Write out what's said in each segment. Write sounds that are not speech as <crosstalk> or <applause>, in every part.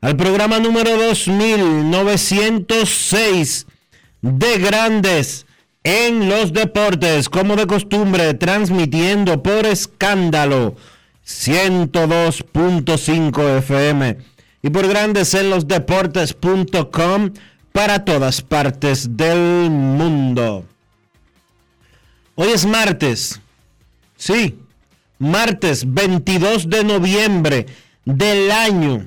al programa número 2906 de Grandes en los deportes, como de costumbre, transmitiendo por escándalo 102.5 FM y por grandes en los deportes.com para todas partes del mundo. Hoy es martes, sí, martes 22 de noviembre del año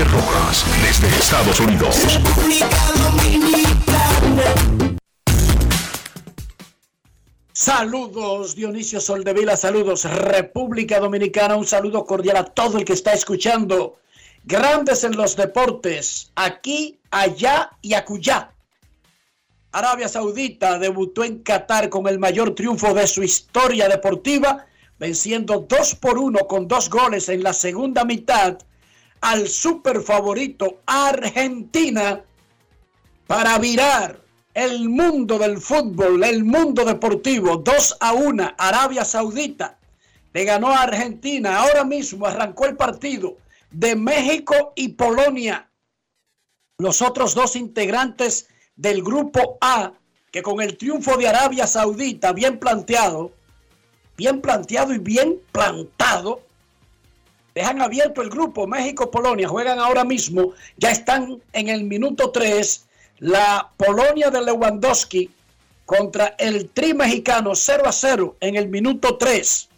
Rojas, desde Estados Unidos. Saludos Dionisio Soldevila, saludos República Dominicana, un saludo cordial a todo el que está escuchando. Grandes en los deportes, aquí, allá y acullá. Arabia Saudita debutó en Qatar con el mayor triunfo de su historia deportiva, venciendo 2 por 1 con dos goles en la segunda mitad al super favorito Argentina para virar el mundo del fútbol, el mundo deportivo, 2 a 1, Arabia Saudita le ganó a Argentina. Ahora mismo arrancó el partido de México y Polonia. Los otros dos integrantes del grupo A, que con el triunfo de Arabia Saudita, bien planteado, bien planteado y bien plantado, dejan abierto el grupo México-Polonia, juegan ahora mismo, ya están en el minuto 3 la Polonia de Lewandowski contra el Tri mexicano 0 a 0 en el minuto 3.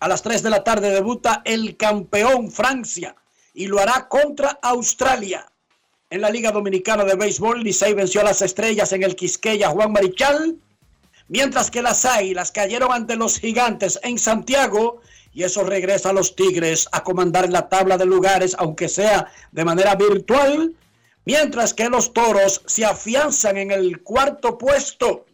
A las 3 de la tarde debuta el campeón Francia y lo hará contra Australia. En la Liga Dominicana de Béisbol, Licey venció a las estrellas en el Quisqueya Juan Marichal, mientras que las Águilas cayeron ante los Gigantes en Santiago y eso regresa a los Tigres a comandar la tabla de lugares, aunque sea de manera virtual mientras que los toros se afianzan en el cuarto puesto,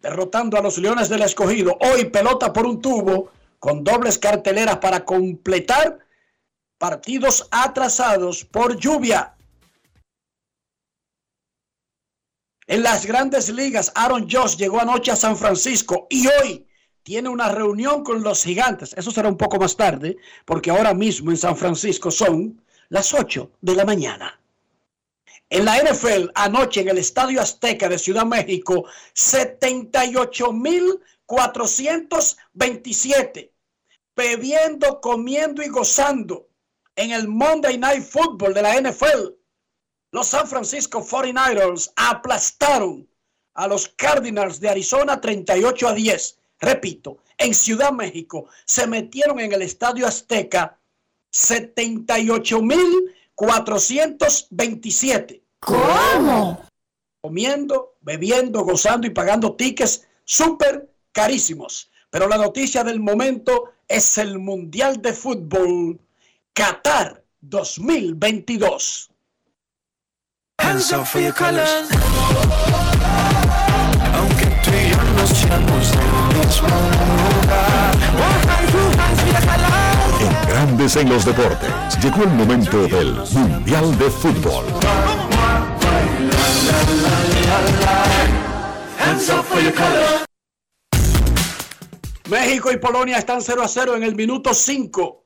derrotando a los Leones del Escogido. Hoy pelota por un tubo con dobles carteleras para completar partidos atrasados por lluvia. En las grandes ligas, Aaron Josh llegó anoche a San Francisco y hoy tiene una reunión con los gigantes. Eso será un poco más tarde, porque ahora mismo en San Francisco son las 8 de la mañana. En la NFL, anoche en el Estadio Azteca de Ciudad México, 78.427 bebiendo, comiendo y gozando en el Monday Night Football de la NFL. Los San Francisco 49ers aplastaron a los Cardinals de Arizona 38 a 10. Repito, en Ciudad México se metieron en el Estadio Azteca 78.427. ¿Cómo? Comiendo, bebiendo, gozando y pagando tickets súper carísimos. Pero la noticia del momento es el Mundial de Fútbol Qatar 2022. Hands up for your colors. Del mismo lugar. En Grandes en los Deportes llegó el momento del Mundial de Fútbol. Hands up for your colors. México y Polonia están 0 a 0 en el minuto 5.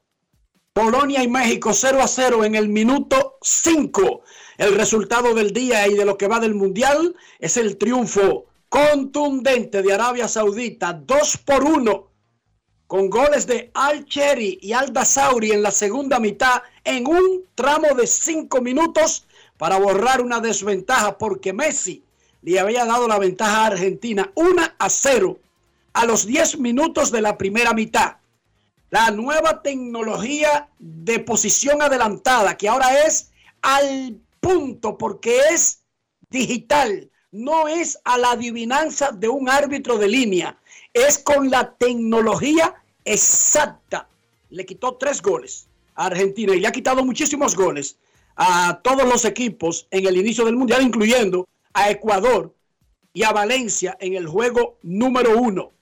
Polonia y México 0 a 0 en el minuto 5. El resultado del día y de lo que va del Mundial es el triunfo contundente de Arabia Saudita 2 por 1 con goles de Al Cheri y Al Dasauri en la segunda mitad en un tramo de 5 minutos para borrar una desventaja porque Messi le había dado la ventaja a Argentina 1 a 0 a los 10 minutos de la primera mitad. La nueva tecnología de posición adelantada, que ahora es al punto porque es digital, no es a la adivinanza de un árbitro de línea, es con la tecnología exacta. Le quitó tres goles a Argentina y le ha quitado muchísimos goles a todos los equipos en el inicio del Mundial, incluyendo a Ecuador y a Valencia en el juego número uno.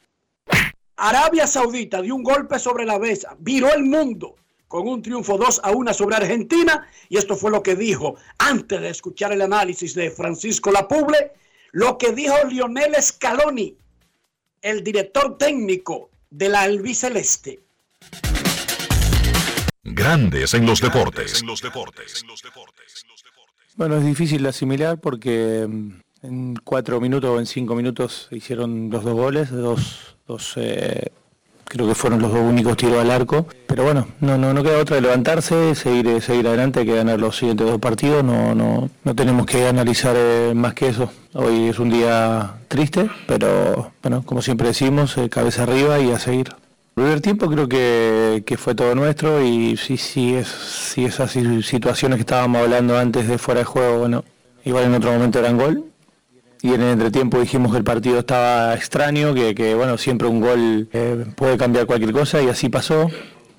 Arabia Saudita dio un golpe sobre la mesa, viró el mundo con un triunfo 2 a 1 sobre Argentina y esto fue lo que dijo antes de escuchar el análisis de Francisco Lapuble, lo que dijo Lionel Scaloni, el director técnico de la albiceleste. Grandes en los deportes. Bueno, es difícil de asimilar porque mm, en cuatro minutos o en cinco minutos hicieron los dos goles, dos, dos eh, creo que fueron los dos únicos tiros al arco. Pero bueno, no, no, no queda otra de levantarse, seguir, seguir adelante, hay que ganar los siguientes dos partidos, no, no, no tenemos que analizar eh, más que eso. Hoy es un día triste, pero bueno, como siempre decimos, eh, cabeza arriba y a seguir. El primer tiempo creo que, fue todo nuestro y sí, sí, es, sí esas situaciones que estábamos hablando antes de fuera de juego, bueno, igual en otro momento eran gol, y en el entretiempo dijimos que el partido estaba extraño, que, bueno, siempre un gol eh, puede cambiar cualquier cosa y así pasó.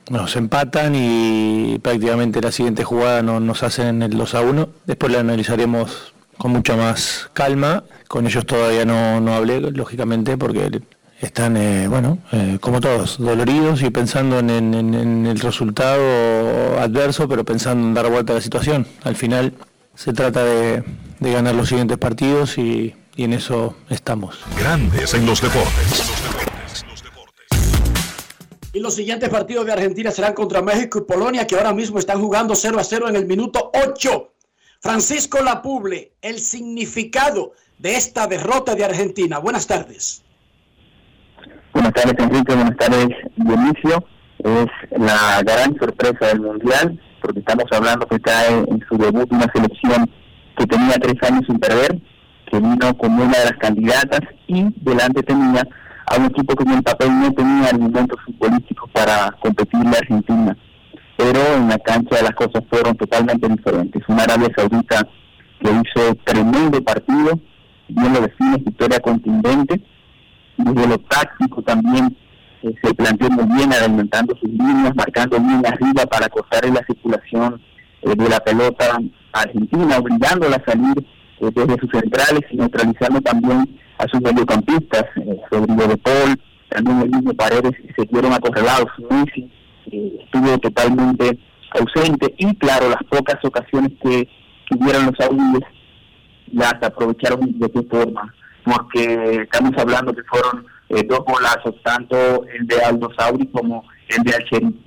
Nos empatan y prácticamente la siguiente jugada no, nos hacen el 2 a 1. Después la analizaremos con mucha más calma. Con ellos todavía no, no hablé, lógicamente, porque están, eh, bueno, eh, como todos, doloridos y pensando en, en, en, el resultado adverso, pero pensando en dar vuelta a la situación. Al final se trata de, de ganar los siguientes partidos y, y, en eso estamos. Grandes en los deportes. Y los siguientes partidos de Argentina serán contra México y Polonia, que ahora mismo están jugando 0 a 0 en el minuto 8. Francisco Lapuble, el significado de esta derrota de Argentina. Buenas tardes. Buenas tardes, Enrique. Buenas tardes, Dionisio. Es la gran sorpresa del Mundial, porque estamos hablando que cae en su debut una selección que tenía tres años sin perder, que vino como una de las candidatas y delante tenía a un equipo que en el papel no tenía argumentos futbolísticos para competir la Argentina. Pero en la cancha las cosas fueron totalmente diferentes. Una Arabia Saudita que hizo tremendo partido, bien lo define, victoria contundente, desde lo táctico también eh, se planteó muy bien adelantando sus líneas, marcando bien arriba para cortar la circulación eh, de la pelota Argentina, obligándola a salir eh, desde sus centrales y neutralizando también a sus mediocampistas, eh, Rodrigo Paul, también el mismo Paredes, se vieron acorralados. Messi estuvo totalmente ausente y, claro, las pocas ocasiones que tuvieron los saudíes las aprovecharon de qué forma, porque estamos hablando que fueron eh, dos golazos, tanto el de Aldo Sauri como el de Alcheri.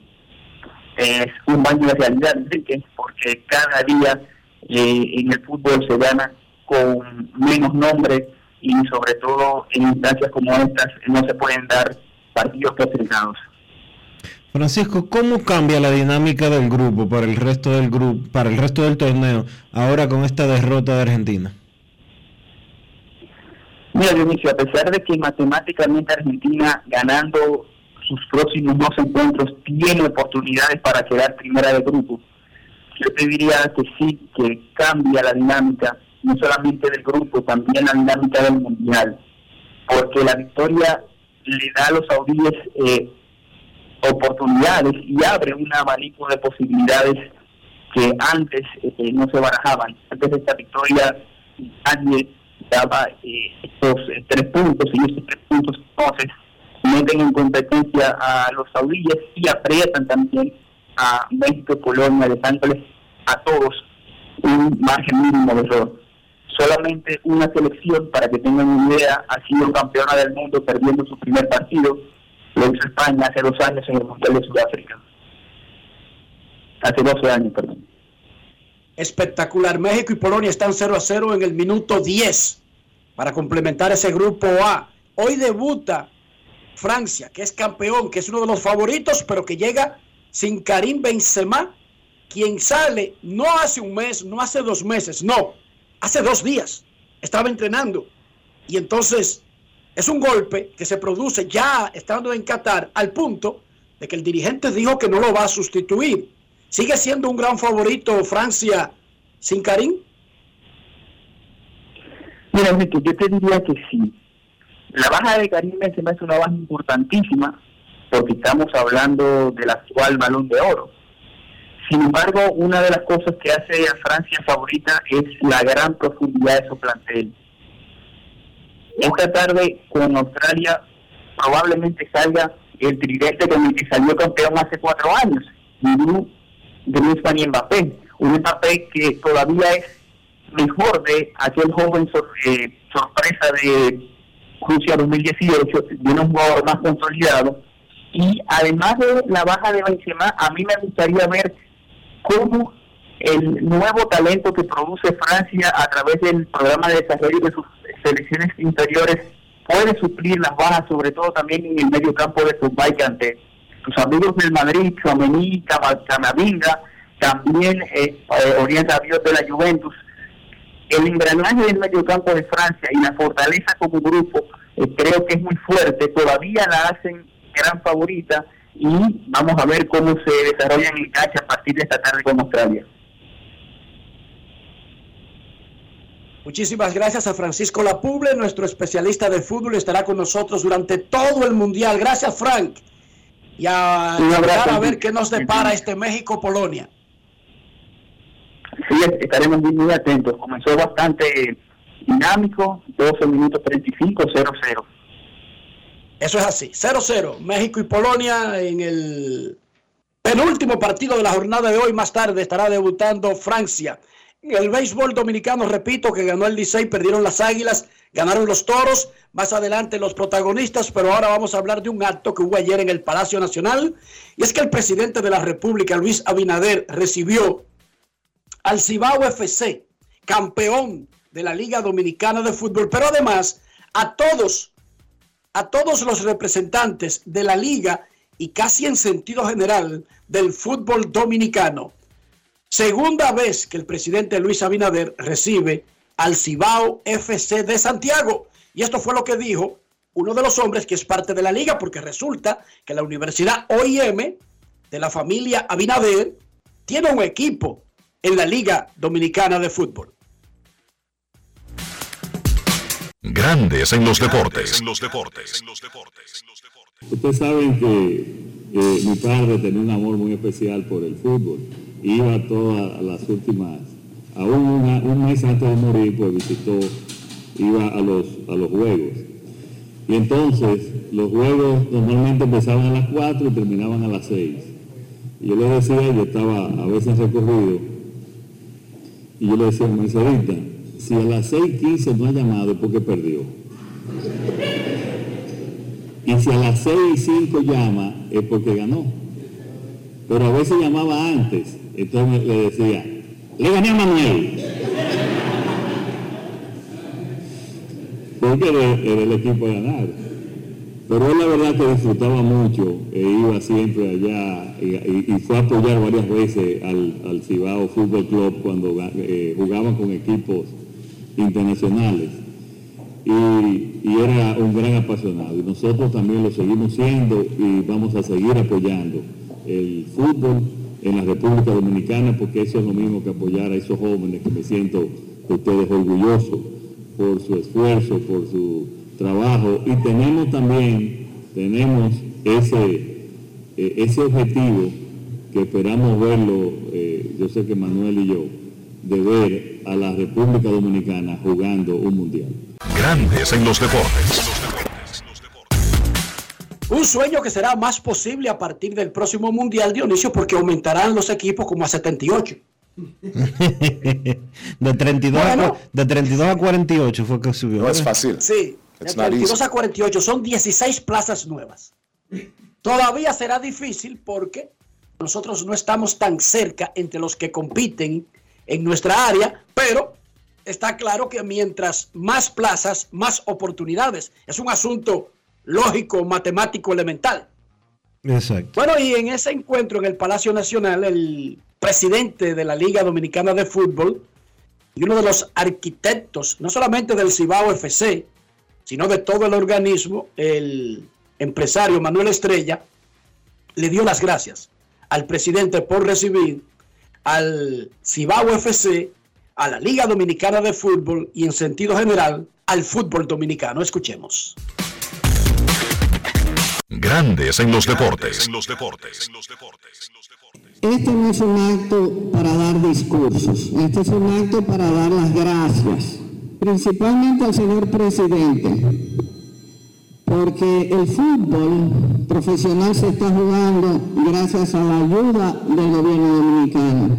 Es un baño de realidad, Enrique, porque cada día eh, en el fútbol se gana con menos nombre y sobre todo en instancias como estas no se pueden dar partidos clasificados. Francisco, ¿cómo cambia la dinámica del grupo para el resto del grupo, para el resto del torneo, ahora con esta derrota de Argentina? Mira, Dionisio, a pesar de que matemáticamente Argentina ganando sus próximos dos encuentros tiene oportunidades para quedar primera de grupo, yo te diría que sí, que cambia la dinámica, no solamente del grupo, también la dinámica del mundial, porque la victoria le da a los saudíes eh, oportunidades y abre un abanico de posibilidades que antes eh, no se barajaban. Antes de esta victoria nadie daba eh, estos tres puntos y estos tres puntos entonces meten en competencia a los saudíes y aprietan también a México y Polonia, dejándoles a todos un margen mínimo de error. Solamente una selección, para que tengan una idea, ha sido campeona del mundo perdiendo su primer partido. Lo hizo España hace dos años en el Mundial de Sudáfrica. Hace 12 años, perdón. Espectacular. México y Polonia están 0 a 0 en el minuto 10 para complementar ese grupo A. Hoy debuta Francia, que es campeón, que es uno de los favoritos, pero que llega sin Karim Benzema, quien sale no hace un mes, no hace dos meses, no, hace dos días. Estaba entrenando. Y entonces es un golpe que se produce ya estando en Qatar al punto de que el dirigente dijo que no lo va a sustituir. ¿Sigue siendo un gran favorito Francia sin Karim? Mira, yo te diría que sí. La baja de Karim Benzema es una baja importantísima porque estamos hablando del actual balón de oro. Sin embargo, una de las cosas que hace a Francia favorita es la gran profundidad de su plantel. Esta tarde con Australia probablemente salga el tridente con el que salió campeón hace cuatro años, de y Mbappé. Un Mbappé que todavía es mejor de aquel joven eh, sorpresa de Rusia 2018, de un jugador más consolidado. Y además de la baja de Benzema, a mí me gustaría ver cómo el nuevo talento que produce Francia a través del programa de desarrollo de sus selecciones interiores puede suplir las bajas, sobre todo también en el medio campo de fútbol ante sus amigos del Madrid, Chouameni, Camavinga, también eh, eh, Orienta de la Juventus. El engranaje del medio campo de Francia y la fortaleza como grupo eh, creo que es muy fuerte, todavía la hacen gran favorita y vamos a ver cómo se desarrolla en el cacha a partir de esta tarde con Australia. Muchísimas gracias a Francisco Lapuble, nuestro especialista de fútbol, estará con nosotros durante todo el Mundial. Gracias, Frank. Y a, a ver qué nos depara este México-Polonia. Sí, estaremos muy, atentos. Comenzó bastante dinámico, 12 minutos 35, 0-0. Eso es así, 0-0. México y Polonia en el penúltimo partido de la jornada de hoy. Más tarde estará debutando Francia. En el béisbol dominicano, repito, que ganó el Licey, perdieron las Águilas, ganaron los Toros. Más adelante los protagonistas, pero ahora vamos a hablar de un acto que hubo ayer en el Palacio Nacional. Y es que el presidente de la República, Luis Abinader, recibió al Cibao FC, campeón de la Liga Dominicana de Fútbol, pero además a todos, a todos los representantes de la liga y casi en sentido general del fútbol dominicano. Segunda vez que el presidente Luis Abinader recibe al Cibao FC de Santiago. Y esto fue lo que dijo uno de los hombres que es parte de la liga, porque resulta que la Universidad OIM de la familia Abinader tiene un equipo en la Liga Dominicana de Fútbol. Grandes en los deportes. En los deportes. Ustedes saben que eh, mi padre tenía un amor muy especial por el fútbol. Iba todas las últimas, aún un mes antes de morir, pues visitó, iba a los, a los juegos. Y entonces los juegos normalmente empezaban a las 4 y terminaban a las 6. Y yo le decía, yo estaba a veces recorrido, y yo le decía, Mercedita, si a las 6.15 no ha llamado es porque perdió. Y si a las 6.05 llama es porque ganó. Pero a veces llamaba antes. Entonces le decía, le gané a Manuel. Porque era, el equipo a ganar. Pero él la verdad que disfrutaba mucho, e iba siempre allá y, fue a apoyar varias veces al, Cibao Fútbol Club cuando eh, jugaban con equipos internacionales. y, era un gran apasionado. Y nosotros también lo seguimos siendo y vamos a seguir apoyando el fútbol en la República Dominicana porque eso es lo mismo que apoyar a esos jóvenes que me siento de ustedes orgulloso por su esfuerzo, por su trabajo y tenemos también, tenemos ese, eh, ese objetivo que esperamos verlo, eh, yo sé que Manuel y yo, de ver a la República Dominicana jugando un mundial. Grandes en los deportes. Un sueño que será más posible a partir del próximo Mundial, Dionisio, porque aumentarán los equipos como a 78. <laughs> de, 32 a, de 32 a 48 fue que subió. No es fácil. Sí, de 32 a 48 son 16 plazas nuevas. Todavía será difícil porque nosotros no estamos tan cerca entre los que compiten en nuestra área, pero está claro que mientras más plazas, más oportunidades. Es un asunto lógico, matemático, elemental. Exacto. Bueno, y en ese encuentro en el Palacio Nacional, el presidente de la Liga Dominicana de Fútbol y uno de los arquitectos, no solamente del Cibao FC, sino de todo el organismo, el empresario Manuel Estrella, le dio las gracias al presidente por recibir al Cibao FC, a la Liga Dominicana de Fútbol y en sentido general al fútbol dominicano. Escuchemos. Grandes en los deportes. Este no es un acto para dar discursos, este es un acto para dar las gracias, principalmente al señor presidente, porque el fútbol profesional se está jugando gracias a la ayuda del gobierno dominicano.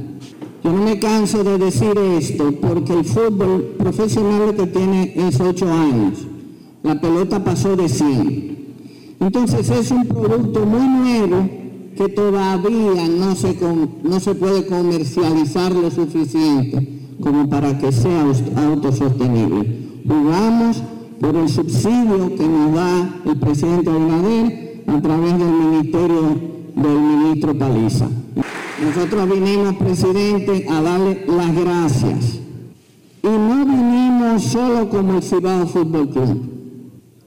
Yo no me canso de decir esto porque el fútbol profesional que tiene es 8 años. La pelota pasó de 100. Entonces es un producto muy nuevo que todavía no se, no se puede comercializar lo suficiente como para que sea autosostenible. Jugamos por el subsidio que nos da el presidente Abinader a través del ministerio del ministro Paliza. Nosotros vinimos, presidente, a darle las gracias. Y no vinimos solo como el Cibao Fútbol Club.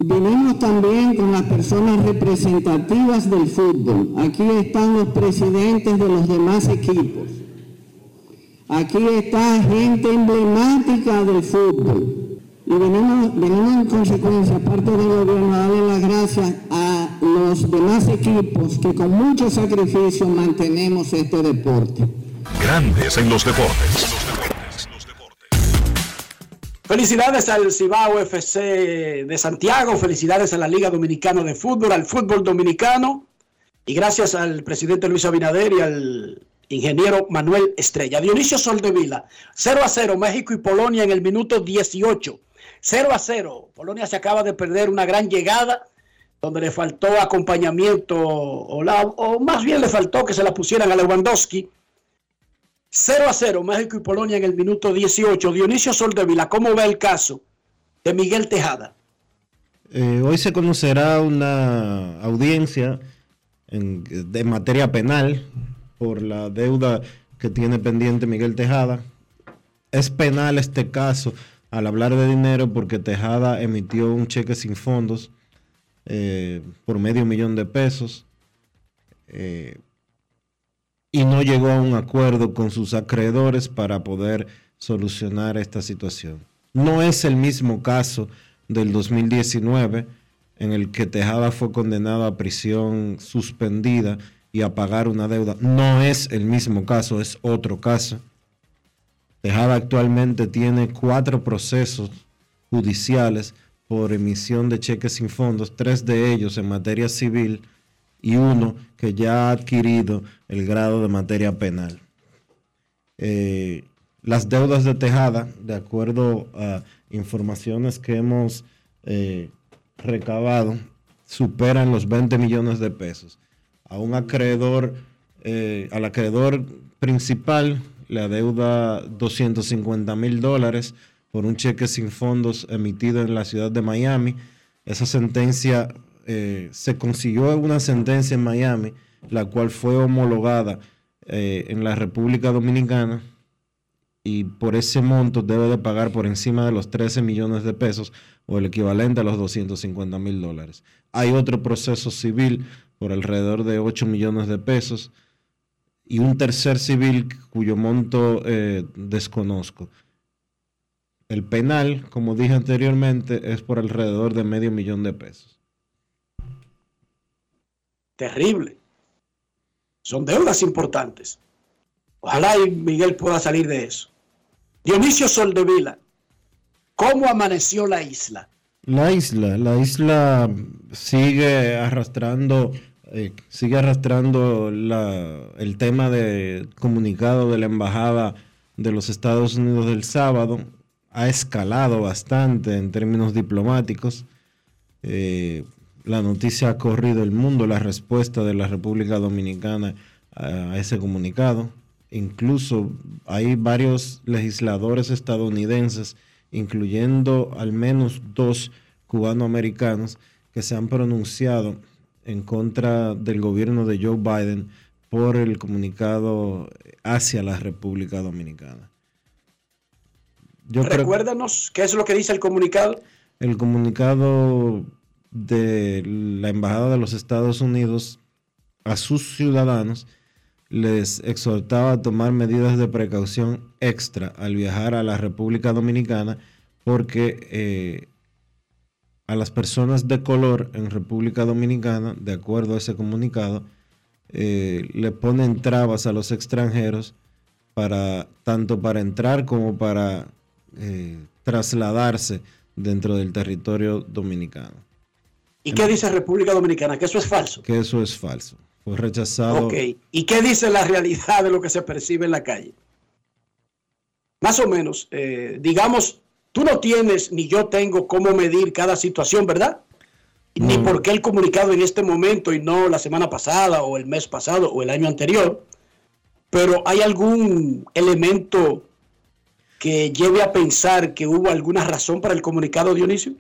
Vinimos también con las personas representativas del fútbol. Aquí están los presidentes de los demás equipos. Aquí está gente emblemática del fútbol. Y venimos, venimos en consecuencia, aparte del gobierno, a darle las gracias a los demás equipos que con mucho sacrificio mantenemos este deporte. Grandes en los deportes. Felicidades al Cibao FC de Santiago, felicidades a la Liga Dominicana de Fútbol, al fútbol dominicano y gracias al presidente Luis Abinader y al ingeniero Manuel Estrella. Dionisio Soldevila, 0 a 0, México y Polonia en el minuto 18. 0 a 0, Polonia se acaba de perder una gran llegada donde le faltó acompañamiento o, más bien le faltó que se la pusieran a Lewandowski 0 a 0, México y Polonia en el minuto 18. Dionisio Soldevila, ¿cómo ve el caso de Miguel Tejada? Eh, hoy se conocerá una audiencia en, de materia penal por la deuda que tiene pendiente Miguel Tejada. Es penal este caso al hablar de dinero porque Tejada emitió un cheque sin fondos eh, por medio millón de pesos. Eh, y no llegó a un acuerdo con sus acreedores para poder solucionar esta situación. No es el mismo caso del 2019 en el que Tejada fue condenado a prisión suspendida y a pagar una deuda. No es el mismo caso, es otro caso. Tejada actualmente tiene cuatro procesos judiciales por emisión de cheques sin fondos, tres de ellos en materia civil y uno que ya ha adquirido el grado de materia penal. Eh, las deudas de Tejada, de acuerdo a informaciones que hemos eh, recabado, superan los 20 millones de pesos. A un acreedor, eh, al acreedor principal le deuda 250 mil dólares por un cheque sin fondos emitido en la ciudad de Miami. Esa sentencia eh, se consiguió una sentencia en Miami, la cual fue homologada eh, en la República Dominicana y por ese monto debe de pagar por encima de los 13 millones de pesos o el equivalente a los 250 mil dólares. Hay otro proceso civil por alrededor de 8 millones de pesos y un tercer civil cuyo monto eh, desconozco. El penal, como dije anteriormente, es por alrededor de medio millón de pesos. Terrible. Son deudas importantes. Ojalá y Miguel pueda salir de eso. Dionisio Soldevila, ¿cómo amaneció la isla? La isla, la isla sigue arrastrando, eh, sigue arrastrando el tema de comunicado de la embajada de los Estados Unidos del sábado. Ha escalado bastante en términos diplomáticos. Eh, la noticia ha corrido el mundo, la respuesta de la República Dominicana a ese comunicado. Incluso hay varios legisladores estadounidenses, incluyendo al menos dos cubanoamericanos, que se han pronunciado en contra del gobierno de Joe Biden por el comunicado hacia la República Dominicana. Recuérdanos qué es lo que dice el comunicado. El comunicado de la Embajada de los Estados Unidos a sus ciudadanos les exhortaba a tomar medidas de precaución extra al viajar a la República Dominicana porque eh, a las personas de color en República Dominicana, de acuerdo a ese comunicado, eh, le ponen trabas a los extranjeros para tanto para entrar como para eh, trasladarse dentro del territorio dominicano. ¿Y qué dice República Dominicana? Que eso es falso. Que eso es falso rechazado. Ok, ¿y qué dice la realidad de lo que se percibe en la calle? Más o menos, eh, digamos, tú no tienes ni yo tengo cómo medir cada situación, ¿verdad? Ni por qué el comunicado en este momento y no la semana pasada o el mes pasado o el año anterior. Pero ¿hay algún elemento que lleve a pensar que hubo alguna razón para el comunicado, Dionisio?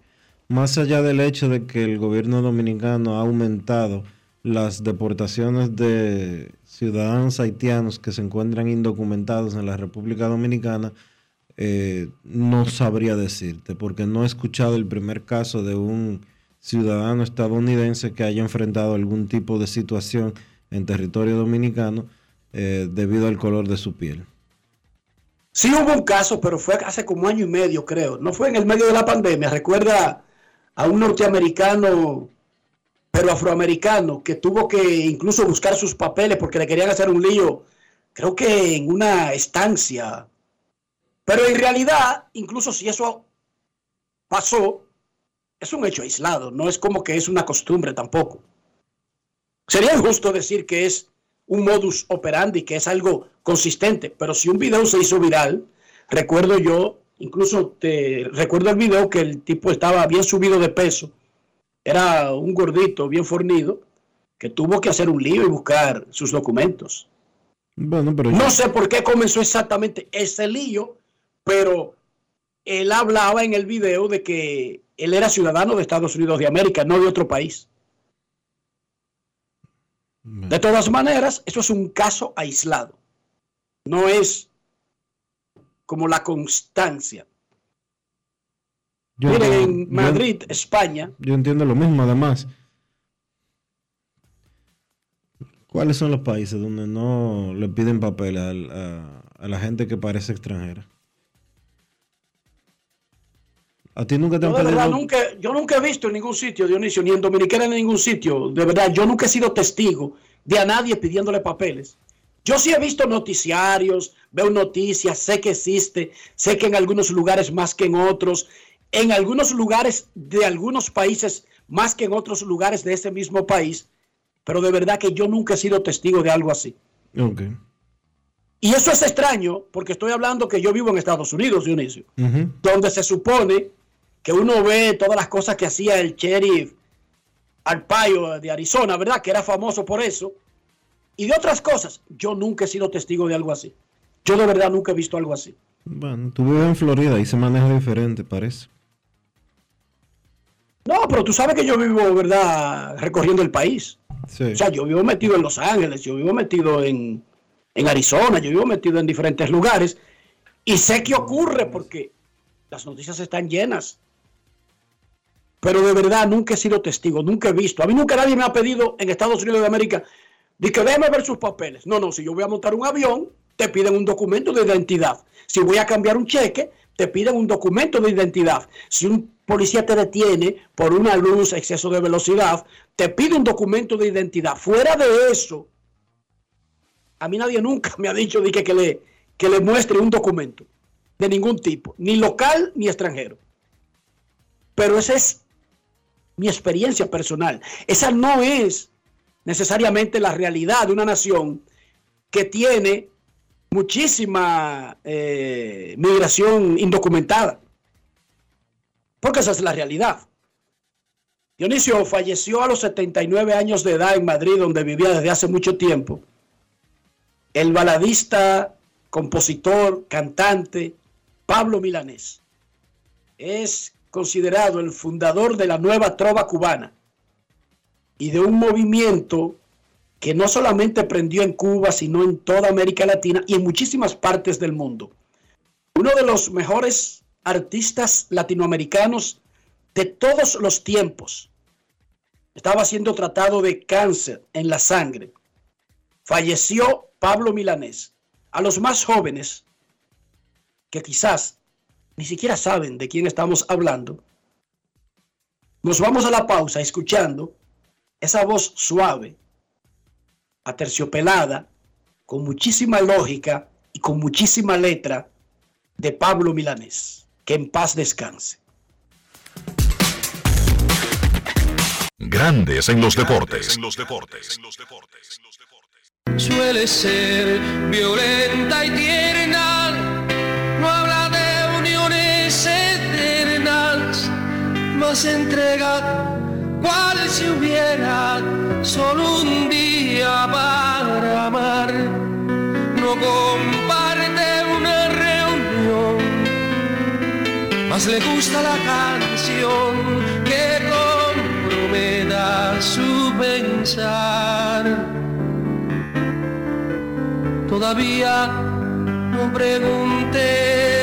Más allá del hecho de que el gobierno dominicano ha aumentado las deportaciones de ciudadanos haitianos que se encuentran indocumentados en la República Dominicana, eh, no sabría decirte, porque no he escuchado el primer caso de un ciudadano estadounidense que haya enfrentado algún tipo de situación en territorio dominicano eh, debido al color de su piel. Sí hubo un caso, pero fue hace como año y medio, creo. No fue en el medio de la pandemia. Recuerda a un norteamericano pero afroamericano que tuvo que incluso buscar sus papeles porque le querían hacer un lío, creo que en una estancia. Pero en realidad, incluso si eso pasó, es un hecho aislado, no es como que es una costumbre tampoco. Sería injusto decir que es un modus operandi, que es algo consistente, pero si un video se hizo viral, recuerdo yo, incluso te recuerdo el video que el tipo estaba bien subido de peso era un gordito bien fornido que tuvo que hacer un lío y buscar sus documentos. Bueno, pero no sé por qué comenzó exactamente ese lío, pero él hablaba en el video de que él era ciudadano de Estados Unidos de América, no de otro país. De todas maneras, eso es un caso aislado. No es como la constancia Miren, en Madrid, España. Yo entiendo lo mismo, además. ¿Cuáles son los países donde no le piden papel a, la gente que parece extranjera? ¿A ti nunca te han pedido? nunca, yo nunca he visto en ningún sitio, Dionisio, ni en Dominicana en ningún sitio. De verdad, yo nunca he sido testigo de a nadie pidiéndole papeles. Yo sí he visto noticiarios, veo noticias, sé que existe, sé que en algunos lugares más que en otros, en algunos lugares de algunos países más que en otros lugares de ese mismo país, pero de verdad que yo nunca he sido testigo de algo así. Y eso es extraño porque estoy hablando que yo vivo en Estados Unidos, Dionisio, donde se supone que uno ve todas las cosas que hacía el sheriff Arpaio de Arizona, ¿verdad? Que era famoso por eso. Y de otras cosas, yo nunca he sido testigo de algo así. Yo de verdad nunca he visto algo así. Bueno, tú vives en Florida y se maneja diferente, parece. No, pero tú sabes que yo vivo, ¿verdad? Recorriendo el país. O sea, yo vivo metido en Los Ángeles, yo vivo metido en, Arizona, yo vivo metido en diferentes lugares. Y sé qué ocurre porque las noticias están llenas. Pero de verdad nunca he sido testigo, nunca he visto. A mí nunca nadie me ha pedido en Estados Unidos de América, de que déjeme ver sus papeles. No, no, si yo voy a montar un avión, te piden un documento de identidad. Si voy a cambiar un cheque, te piden un documento de identidad. Si un policía te detiene por una luz, exceso de velocidad, te pide un documento de identidad. Fuera de eso, a mí nadie nunca me ha dicho de que, le, que le muestre un documento de ningún tipo, ni local ni extranjero. Pero esa es mi experiencia personal. Esa no es necesariamente la realidad de una nación que tiene muchísima eh, migración indocumentada. Porque esa es la realidad. Dionisio falleció a los 79 años de edad en Madrid, donde vivía desde hace mucho tiempo. El baladista, compositor, cantante, Pablo Milanés. Es considerado el fundador de la nueva trova cubana y de un movimiento que no solamente prendió en Cuba, sino en toda América Latina y en muchísimas partes del mundo. Uno de los mejores artistas latinoamericanos de todos los tiempos. Estaba siendo tratado de cáncer en la sangre. Falleció Pablo Milanés. A los más jóvenes, que quizás ni siquiera saben de quién estamos hablando, nos vamos a la pausa escuchando esa voz suave, aterciopelada, con muchísima lógica y con muchísima letra de Pablo Milanés. Que en paz descanse. Grandes en los deportes. En los deportes. Suele ser violenta y tierna, más entrega cual si hubiera solo un día para amar. No comparte una reunión, más le gusta la canción que comprometa su pensar. Todavía no pregunté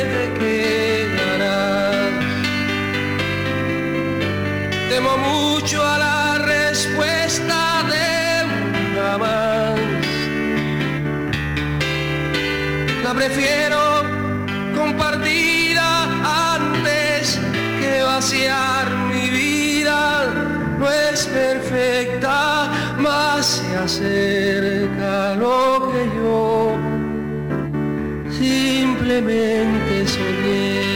Temo mucho a la respuesta de una más. La prefiero compartida antes que vaciar mi vida. No es perfecta, más se acerca lo que yo simplemente soñé.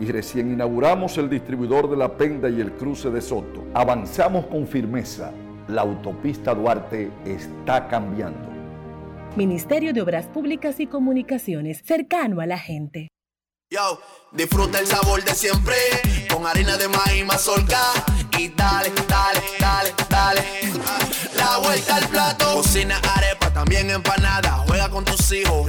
y recién inauguramos el distribuidor de La Penda y el cruce de Soto. Avanzamos con firmeza la autopista Duarte está cambiando. Ministerio de Obras Públicas y Comunicaciones, cercano a la gente. Yo, disfruta el sabor de siempre, con harina de maíz mazorca y dale, dale, dale, dale. La vuelta al plato, cocina arepa, también empanada. Juega con tus hijos,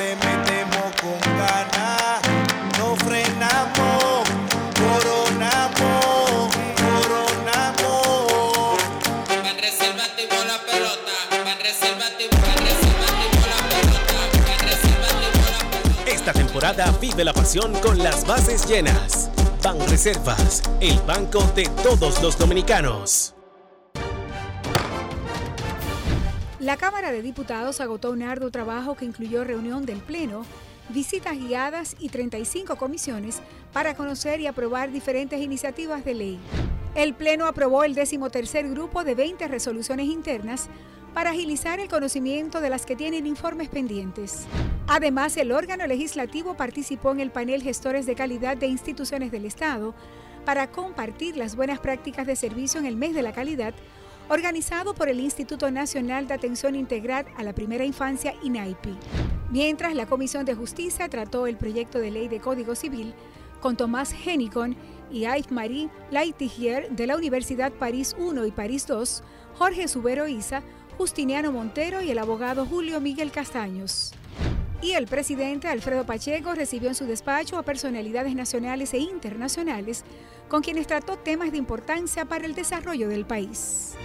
vive la pasión con las bases llenas. Ban Reservas, el banco de todos los dominicanos. La Cámara de Diputados agotó un arduo trabajo que incluyó reunión del Pleno, visitas guiadas y 35 comisiones para conocer y aprobar diferentes iniciativas de ley. El Pleno aprobó el decimotercer grupo de 20 resoluciones internas para agilizar el conocimiento de las que tienen informes pendientes. Además, el órgano legislativo participó en el panel Gestores de Calidad de Instituciones del Estado para compartir las buenas prácticas de servicio en el mes de la calidad organizado por el Instituto Nacional de Atención Integral a la Primera Infancia, INAIPI. Mientras la Comisión de Justicia trató el proyecto de ley de Código Civil con Tomás Henicon y Yves-Marie Laitigier de la Universidad París I y París II, Jorge Subero Isa, Justiniano Montero y el abogado Julio Miguel Castaños. Y el presidente Alfredo Pacheco recibió en su despacho a personalidades nacionales e internacionales con quienes trató temas de importancia para el desarrollo del país.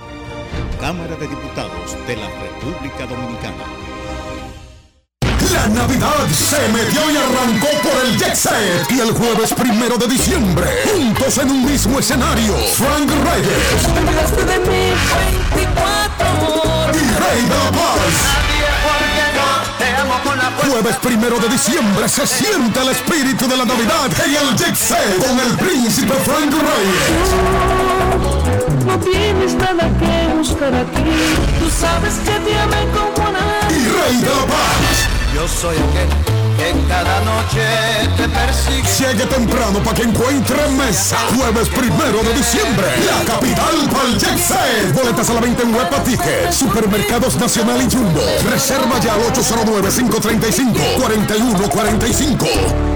Cámara de Diputados de la República Dominicana. La Navidad se metió y arrancó por el Jet Set. Y el jueves primero de diciembre, juntos en un mismo escenario, Frank Reyes. Y Rey de la Paz. Jueves primero de diciembre se siente el espíritu de la Navidad en el Jet Set con el príncipe Frank Reyes. No tienes nada que buscar aquí. Tú sabes que te amé como nadie. Y Rey de la Paz. Yo soy aquel que cada noche te persigue. Llegue temprano para que encuentre mesa. Jueves primero de diciembre, la capital Set. Boletas a la venta en Huepa Ticket, Supermercados Nacional y Jumbo. Reserva ya al 809-535-4145.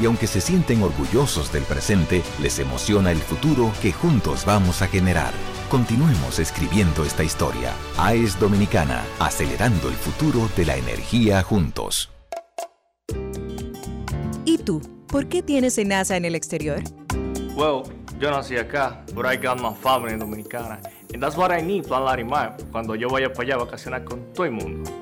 Y aunque se sienten orgullosos del presente, les emociona el futuro que juntos vamos a generar. Continuemos escribiendo esta historia. AES Dominicana, acelerando el futuro de la energía juntos. ¿Y tú? ¿Por qué tienes NASA en el exterior? Well, yo nací acá, but I got my family dominicana. And that's what I need, Plan Larimar, cuando yo vaya para allá a vacacionar con todo el mundo.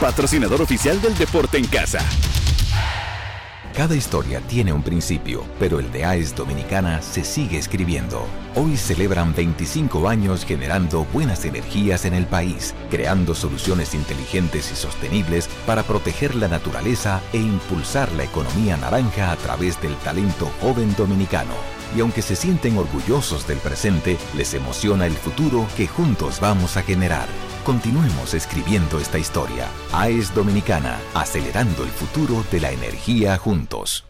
patrocinador oficial del deporte en casa. Cada historia tiene un principio, pero el de AES Dominicana se sigue escribiendo. Hoy celebran 25 años generando buenas energías en el país, creando soluciones inteligentes y sostenibles para proteger la naturaleza e impulsar la economía naranja a través del talento joven dominicano. Y aunque se sienten orgullosos del presente, les emociona el futuro que juntos vamos a generar. Continuemos escribiendo esta historia. AES Dominicana, acelerando el futuro de la energía juntos.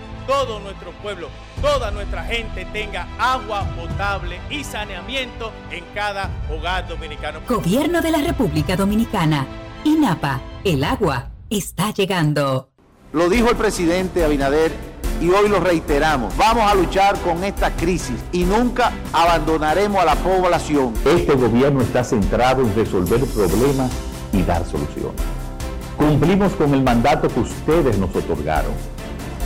todo nuestro pueblo, toda nuestra gente tenga agua potable y saneamiento en cada hogar dominicano. Gobierno de la República Dominicana. INAPA. El agua está llegando. Lo dijo el presidente Abinader y hoy lo reiteramos. Vamos a luchar con esta crisis y nunca abandonaremos a la población. Este gobierno está centrado en resolver problemas y dar soluciones. Cumplimos con el mandato que ustedes nos otorgaron.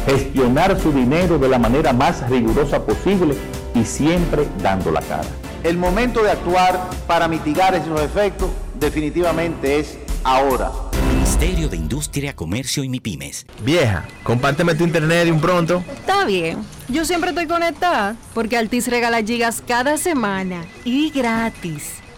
Gestionar su dinero de la manera más rigurosa posible y siempre dando la cara. El momento de actuar para mitigar esos efectos definitivamente es ahora. Ministerio de Industria, Comercio y MIPIMES. Vieja, compárteme tu internet de un pronto. Está bien. Yo siempre estoy conectada porque Altis regala gigas cada semana y gratis.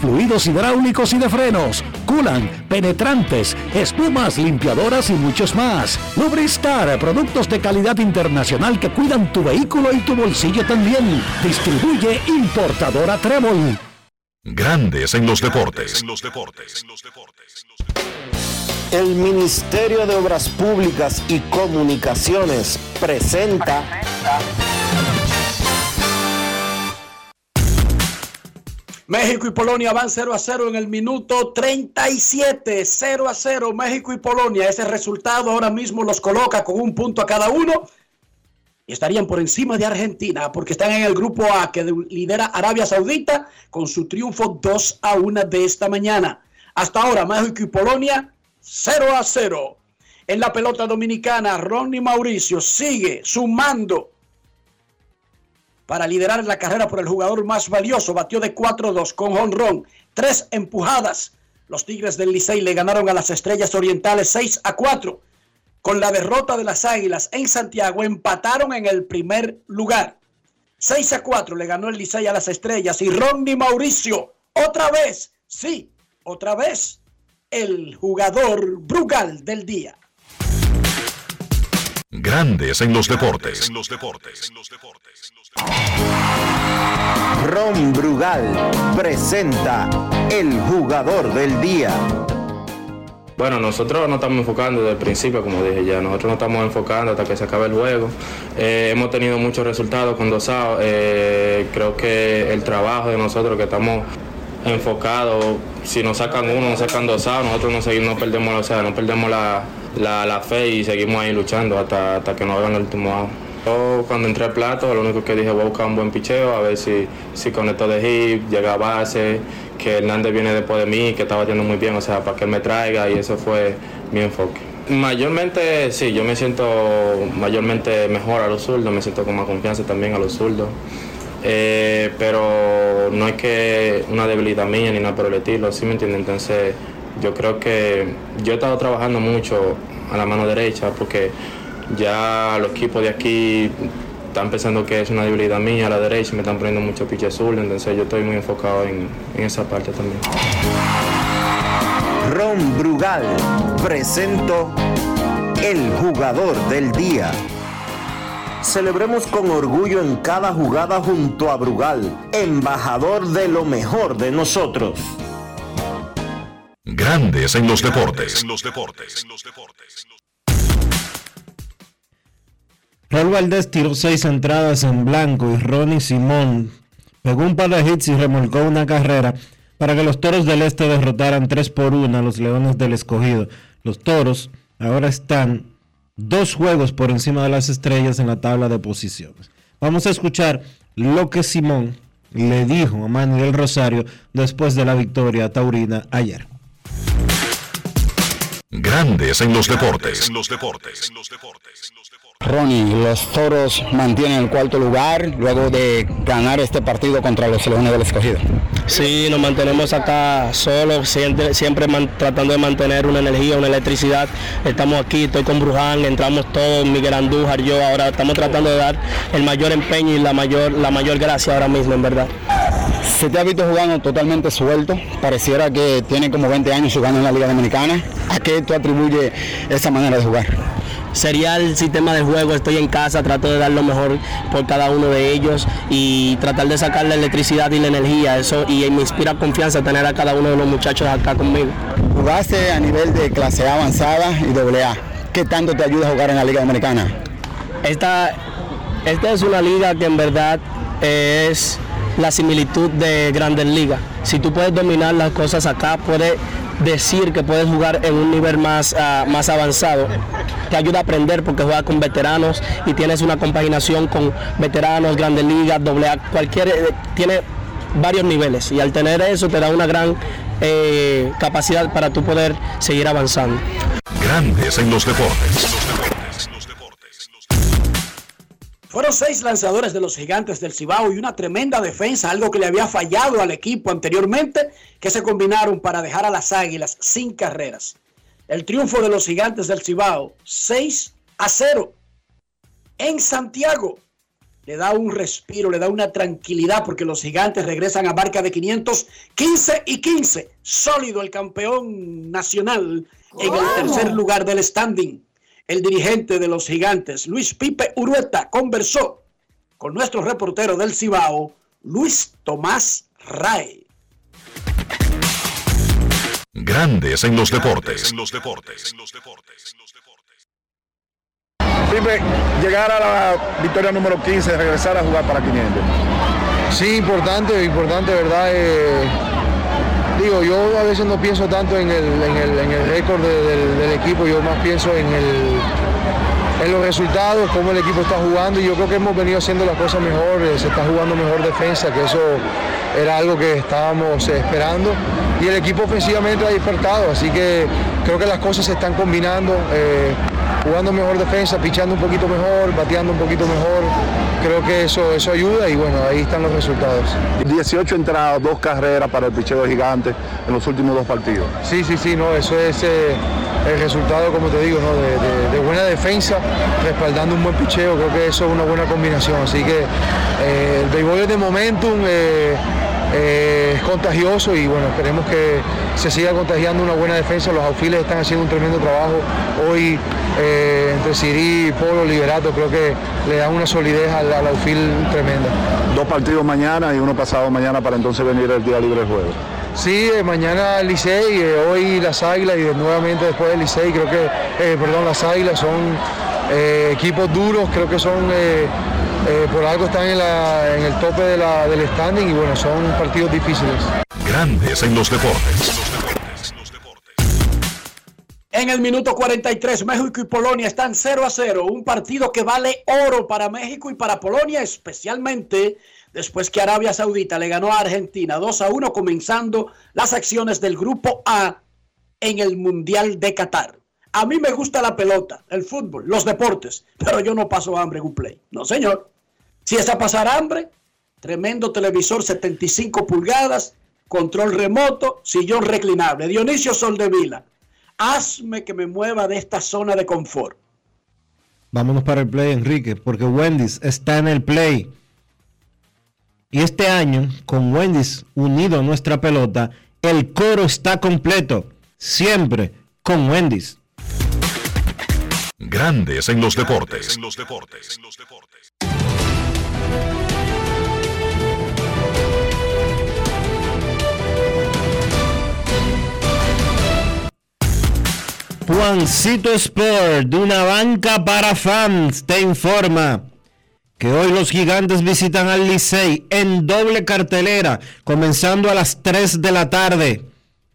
fluidos hidráulicos y de frenos, culan, penetrantes, espumas, limpiadoras y muchos más. Lubristar, productos de calidad internacional que cuidan tu vehículo y tu bolsillo también. Distribuye importadora Trébol. Grandes en los deportes. El Ministerio de Obras Públicas y Comunicaciones presenta. México y Polonia van 0 a 0 en el minuto 37, 0 a 0 México y Polonia. Ese resultado ahora mismo los coloca con un punto a cada uno y estarían por encima de Argentina porque están en el grupo A que lidera Arabia Saudita con su triunfo 2 a 1 de esta mañana. Hasta ahora México y Polonia 0 a 0. En la pelota dominicana, Ronnie Mauricio sigue sumando para liderar la carrera por el jugador más valioso. Batió de 4-2 con jonrón, tres empujadas. Los Tigres del Licey le ganaron a las Estrellas Orientales 6 a 4. Con la derrota de las Águilas en Santiago empataron en el primer lugar. 6 a 4 le ganó el Licey a las Estrellas y Ronnie Mauricio otra vez, sí, otra vez el jugador Brugal del día. Grandes en los deportes. Ron Brugal presenta el jugador del día. Bueno, nosotros no estamos enfocando desde el principio, como dije ya, nosotros no estamos enfocando hasta que se acabe el juego. Eh, hemos tenido muchos resultados con Dosado. Eh, creo que el trabajo de nosotros que estamos enfocados, si nos sacan uno, nos sacan Dosado, nosotros no, seguimos, no perdemos, o sea, no perdemos la, la, la fe y seguimos ahí luchando hasta, hasta que nos hagan el último. Yo cuando entré al plato, lo único que dije voy a buscar un buen picheo, a ver si, si conecto de hit, llega a base, que Hernández viene después de mí, que está batiendo muy bien, o sea, para que él me traiga y eso fue mi enfoque. Mayormente sí, yo me siento mayormente mejor a los zurdos, me siento con más confianza también a los zurdos. Eh, pero no es que una debilidad mía ni nada por el estilo, ¿sí me entiende? Entonces yo creo que yo he estado trabajando mucho a la mano derecha porque ya los equipos de aquí están pensando que es una debilidad mía a la derecha y me están poniendo mucho piche azul, entonces yo estoy muy enfocado en, en esa parte también. Ron Brugal presento el jugador del día. Celebremos con orgullo en cada jugada junto a Brugal, embajador de lo mejor de nosotros. Grandes en los deportes. Raúl Valdés tiró seis entradas en blanco y Ronnie Simón pegó un par de hits y remolcó una carrera para que los Toros del Este derrotaran 3 por 1 a los Leones del Escogido. Los Toros ahora están dos juegos por encima de las estrellas en la tabla de posiciones. Vamos a escuchar lo que Simón le dijo a Manuel Rosario después de la victoria taurina ayer. Grandes en los deportes. Ronnie, los toros mantienen el cuarto lugar luego de ganar este partido contra los Leones del Escogido. Sí, nos mantenemos acá solos, siempre, siempre tratando de mantener una energía, una electricidad. Estamos aquí, estoy con Bruján, entramos todos, Miguel Andújar, yo, ahora estamos tratando de dar el mayor empeño y la mayor, la mayor gracia ahora mismo, en verdad. Se te ha visto jugando totalmente suelto, pareciera que tiene como 20 años jugando en la Liga Dominicana. ¿A qué tú atribuyes esa manera de jugar? sería el sistema de juego, estoy en casa, trato de dar lo mejor por cada uno de ellos y tratar de sacar la electricidad y la energía, eso y me inspira confianza tener a cada uno de los muchachos acá conmigo. Jugaste a nivel de clase A avanzada y doble A. ¿Qué tanto te ayuda a jugar en la Liga Americana? Esta, esta es una liga que en verdad es la similitud de Grandes Ligas. Si tú puedes dominar las cosas acá, puedes decir que puedes jugar en un nivel más, ah, más avanzado. Te ayuda a aprender porque juegas con veteranos y tienes una compaginación con veteranos, grandes ligas, doble A, cualquier, eh, tiene varios niveles y al tener eso te da una gran eh, capacidad para tú poder seguir avanzando. Grandes en los deportes. Fueron seis lanzadores de los gigantes del Cibao y una tremenda defensa, algo que le había fallado al equipo anteriormente, que se combinaron para dejar a las águilas sin carreras. El triunfo de los gigantes del Cibao, 6 a 0 en Santiago. Le da un respiro, le da una tranquilidad porque los gigantes regresan a marca de 515 y 15. Sólido el campeón nacional en el tercer lugar del standing el dirigente de los gigantes, Luis Pipe Urueta, conversó con nuestro reportero del Cibao, Luis Tomás Ray. Grandes en los deportes. Pipe, llegar a la victoria número 15, regresar a jugar para 500. Sí, importante, importante, ¿verdad? Eh, digo, yo a veces no pienso tanto en el, récord del, equipo, yo más pienso en, en los resultados, cómo el equipo está jugando y yo creo que hemos venido haciendo las cosas mejor, eh, se está jugando mejor defensa, que eso era algo que estábamos esperando y el equipo ofensivamente ha despertado, así que creo que las cosas se están combinando, eh, jugando mejor defensa, pichando un poquito mejor, bateando un poquito mejor, creo que eso, eso ayuda y bueno, ahí están los resultados. 18 entradas, dos carreras para el picheo gigante en los últimos dos partidos. Sí, sí, sí, no, eso es eh, el resultado, como te digo, de, buena defensa, respaldando un buen picheo, creo que eso es una buena combinación, así que eh, el béisbol de momentum. Eh, eh, es contagioso y bueno, esperemos que se siga contagiando una buena defensa. Los auxiles están haciendo un tremendo trabajo. Hoy eh, entre Siri y Polo Liberato creo que le dan una solidez al, al tremenda. Dos partidos mañana y uno pasado mañana para entonces venir el día libre de juego. Sí, eh, mañana el Licey, hoy las Águilas y nuevamente después el Licey, creo que, perdón, las Águilas son equipos duros, creo que son eh, por algo están en, el tope del standing y bueno, son partidos difíciles. Grandes en los deportes. En el minuto 43, México y Polonia están 0 a 0. Un partido que vale oro para México y para Polonia, especialmente después que Arabia Saudita le ganó a Argentina 2 a 1, comenzando las acciones del Grupo A en el Mundial de Qatar. A mí me gusta la pelota, el fútbol, los deportes, pero yo no paso hambre en un play. No, señor. Si es a pasar hambre, tremendo televisor 75 pulgadas, control remoto, sillón reclinable. Dionisio Soldevila, hazme que me mueva de esta zona de confort. Vámonos para el play, Enrique, porque Wendy's está en el play. Y este año, con Wendy's unido a nuestra pelota, el coro está completo. Siempre con Wendy's. Grandes en los deportes. Juancito Sport, de una banca para fans, te informa que hoy los gigantes visitan al Licey en doble cartelera, comenzando a las 3 de la tarde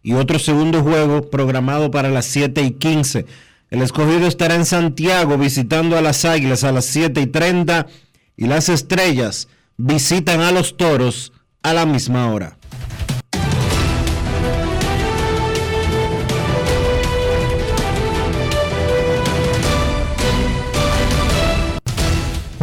y otro segundo juego programado para las 7 y 15. El escogido estará en Santiago visitando a las Águilas a las 7 y 30 y las Estrellas visitan a los Toros a la misma hora.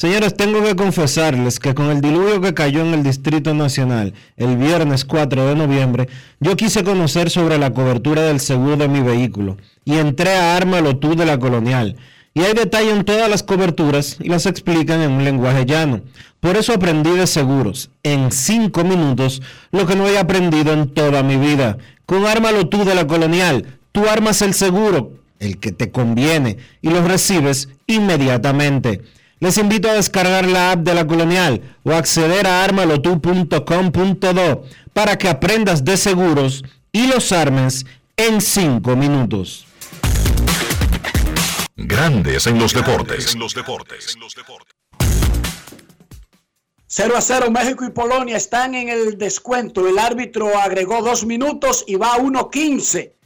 Señores, tengo que confesarles que con el diluvio que cayó en el Distrito Nacional el viernes 4 de noviembre, yo quise conocer sobre la cobertura del seguro de mi vehículo y entré a Ármalo tú de la Colonial. Y hay detalle en todas las coberturas y las explican en un lenguaje llano. Por eso aprendí de seguros en 5 minutos lo que no he aprendido en toda mi vida. Con Ármalo tú de la Colonial, tú armas el seguro, el que te conviene, y lo recibes inmediatamente. Les invito a descargar la app de la Colonial o acceder a armalotu.com.do para que aprendas de seguros y los armes en 5 minutos. Grandes en los deportes. 0 a 0 México y Polonia están en el descuento. El árbitro agregó dos minutos y va a 1.15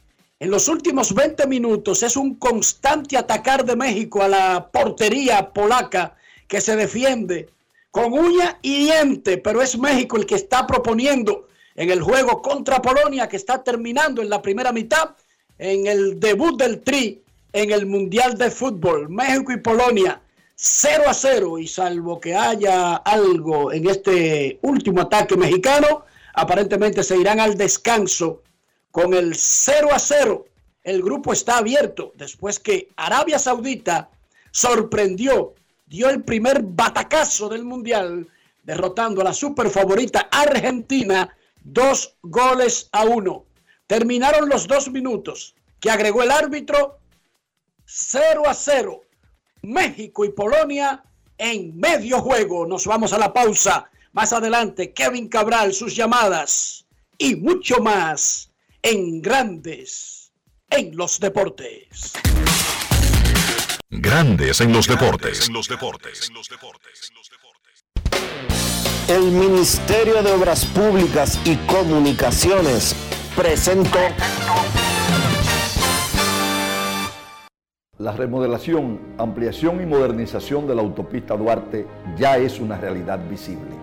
en los últimos 20 minutos es un constante atacar de México a la portería polaca que se defiende con uña y diente, pero es México el que está proponiendo en el juego contra Polonia que está terminando en la primera mitad en el debut del Tri en el Mundial de Fútbol. México y Polonia 0 a 0 y salvo que haya algo en este último ataque mexicano, aparentemente se irán al descanso con el 0 a 0. El grupo está abierto después que Arabia Saudita sorprendió, dio el primer batacazo del Mundial, derrotando a la super favorita Argentina dos goles a uno. Terminaron los dos minutos que agregó el árbitro 0 a 0. México y Polonia en medio juego. Nos vamos a la pausa. Más adelante, Kevin Cabral, sus llamadas y mucho más en Grandes en los Deportes. Grandes en los deportes. El Ministerio de Obras Públicas y Comunicaciones presentó La remodelación, ampliación y modernización de la autopista Duarte ya es una realidad visible.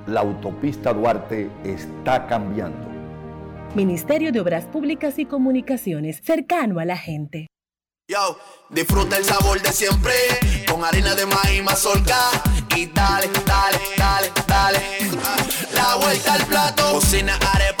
la autopista Duarte está cambiando. Ministerio de Obras Públicas y Comunicaciones, cercano a la gente. Yo, disfruta el sabor de siempre, con harina de maíz mazorca y dale, dale, dale, dale. La vuelta al plato, cocina arepa,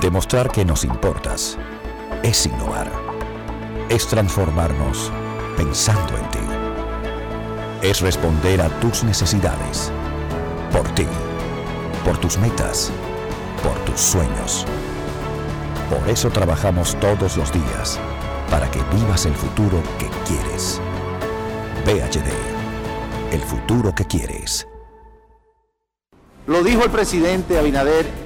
Demostrar que nos importas es innovar. Es transformarnos pensando en ti. Es responder a tus necesidades. Por ti. Por tus metas. Por tus sueños. Por eso trabajamos todos los días. Para que vivas el futuro que quieres. PHD. el futuro que quieres. Lo dijo el presidente Abinader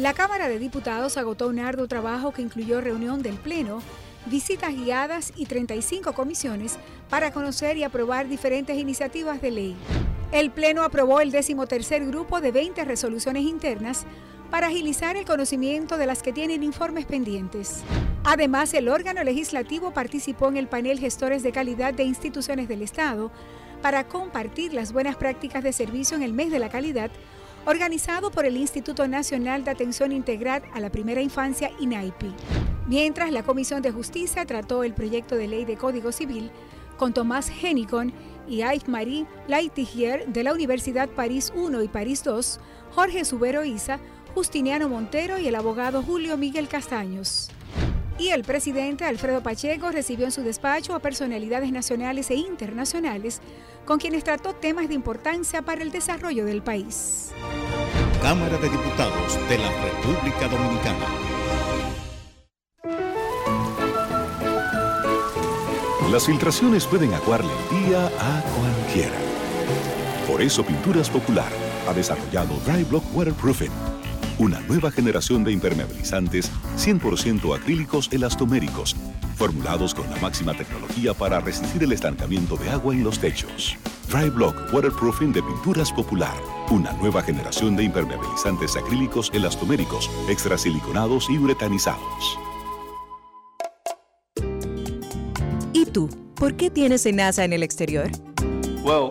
La Cámara de Diputados agotó un arduo trabajo que incluyó reunión del Pleno, visitas guiadas y 35 comisiones para conocer y aprobar diferentes iniciativas de ley. El Pleno aprobó el decimotercer grupo de 20 resoluciones internas para agilizar el conocimiento de las que tienen informes pendientes. Además, el órgano legislativo participó en el panel Gestores de Calidad de Instituciones del Estado para compartir las buenas prácticas de servicio en el mes de la calidad, organizado por el Instituto Nacional de Atención Integral a la Primera Infancia, INAIPI. Mientras la Comisión de Justicia trató el proyecto de ley de Código Civil con Tomás Henicon y Yves-Marie Laitigier de la Universidad París I y París II, Jorge Subero Isa, Justiniano Montero y el abogado Julio Miguel Castaños. Y el presidente Alfredo Pacheco recibió en su despacho a personalidades nacionales e internacionales con quienes trató temas de importancia para el desarrollo del país. Cámara de Diputados de la República Dominicana. Las filtraciones pueden aguarle el día a cualquiera. Por eso Pinturas Popular ha desarrollado Dry Block Waterproofing, una nueva generación de impermeabilizantes 100% acrílicos elastoméricos, formulados con la máxima tecnología para resistir el estancamiento de agua en los techos. Dry Block Waterproofing de Pinturas Popular, una nueva generación de impermeabilizantes acrílicos elastoméricos, extrasiliconados y uretanizados. ¿Y tú? ¿Por qué tienes NASA en el exterior? Well,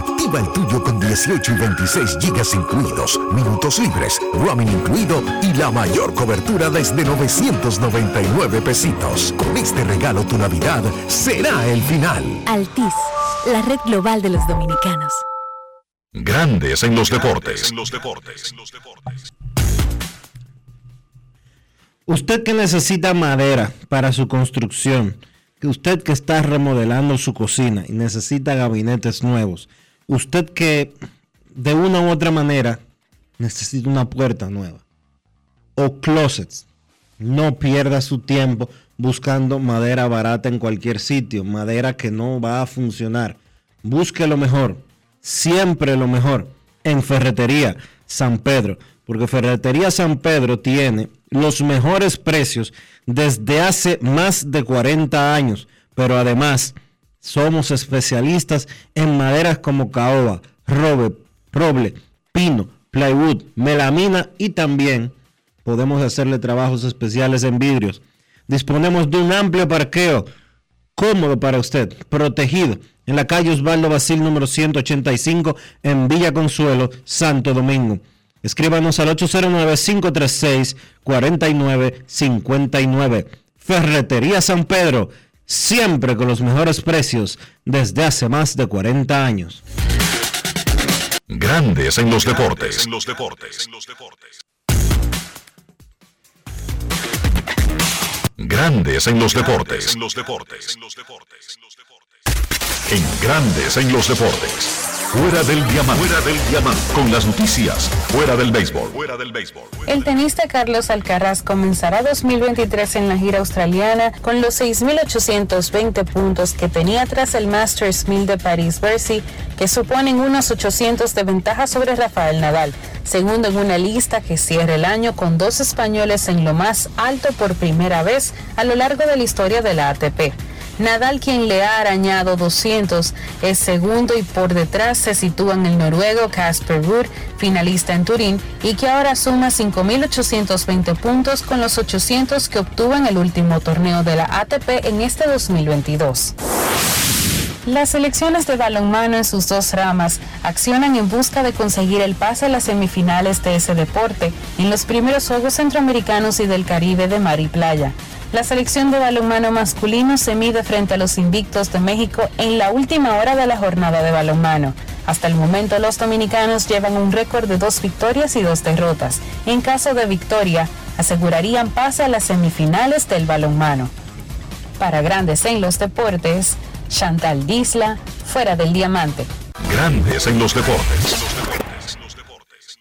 Activa el tuyo con 18 y 26 gigas incluidos, minutos libres, roaming incluido y la mayor cobertura desde 999 pesitos. Con este regalo tu Navidad será el final. Altis, la red global de los dominicanos. Grandes en los deportes. Usted que necesita madera para su construcción, que usted que está remodelando su cocina y necesita gabinetes nuevos, usted que de una u otra manera necesita una puerta nueva o closets, no pierda su tiempo buscando madera barata en cualquier sitio, madera que no va a funcionar. Busque lo mejor, siempre lo mejor en Ferretería San Pedro, porque Ferretería San Pedro tiene los mejores precios desde hace más de 40 años, pero además somos especialistas en maderas como caoba, roble, roble, pino, plywood, melamina y también podemos hacerle trabajos especiales en vidrios. Disponemos de un amplio parqueo cómodo para usted, protegido, en la calle Osvaldo Basil número 185 en Villa Consuelo, Santo Domingo. Escríbanos al 809-536-4959. Ferretería San Pedro, siempre con los mejores precios desde hace más de 40 años. Grandes en los deportes. Grandes en los deportes. En Grandes en los deportes. Fuera del diamante. Fuera del diamante. Con las noticias. Fuera del béisbol. Fuera del béisbol. El tenista Carlos Alcaraz comenzará 2023 en la gira australiana con los 6.820 puntos que tenía tras el Masters 1000 de París-Bercy, que suponen unos 800 de ventaja sobre Rafael Nadal, segundo en una lista que cierra el año con dos españoles en lo más alto por primera vez a lo largo de la historia de la ATP. Nadal, quien le ha arañado 200, es segundo y por detrás se sitúan el noruego Casper Ruud, finalista en Turín, y que ahora suma 5.820 puntos con los 800 que obtuvo en el último torneo de la ATP en este 2022. Las selecciones de balonmano en sus dos ramas accionan en busca de conseguir el pase a las semifinales de ese deporte en los primeros Juegos Centroamericanos y del Caribe de Mar y Playa. La selección de balonmano masculino se mide frente a los invictos de México en la última hora de la jornada de balonmano. Hasta el momento los dominicanos llevan un récord de dos victorias y dos derrotas. En caso de victoria, asegurarían pase a las semifinales del balonmano. Para Grandes en los Deportes, Chantal Disla, fuera del diamante. Grandes en los deportes.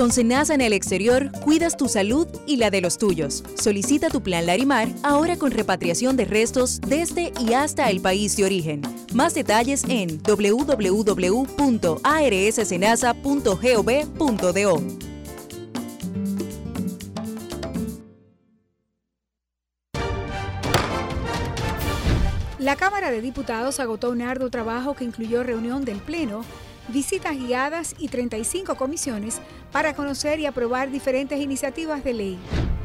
Con Senasa en el exterior, cuidas tu salud y la de los tuyos. Solicita tu plan Larimar ahora con repatriación de restos desde y hasta el país de origen. Más detalles en www.arssenasa.gov.do. La Cámara de Diputados agotó un arduo trabajo que incluyó reunión del Pleno, visitas guiadas y 35 comisiones para conocer y aprobar diferentes iniciativas de ley.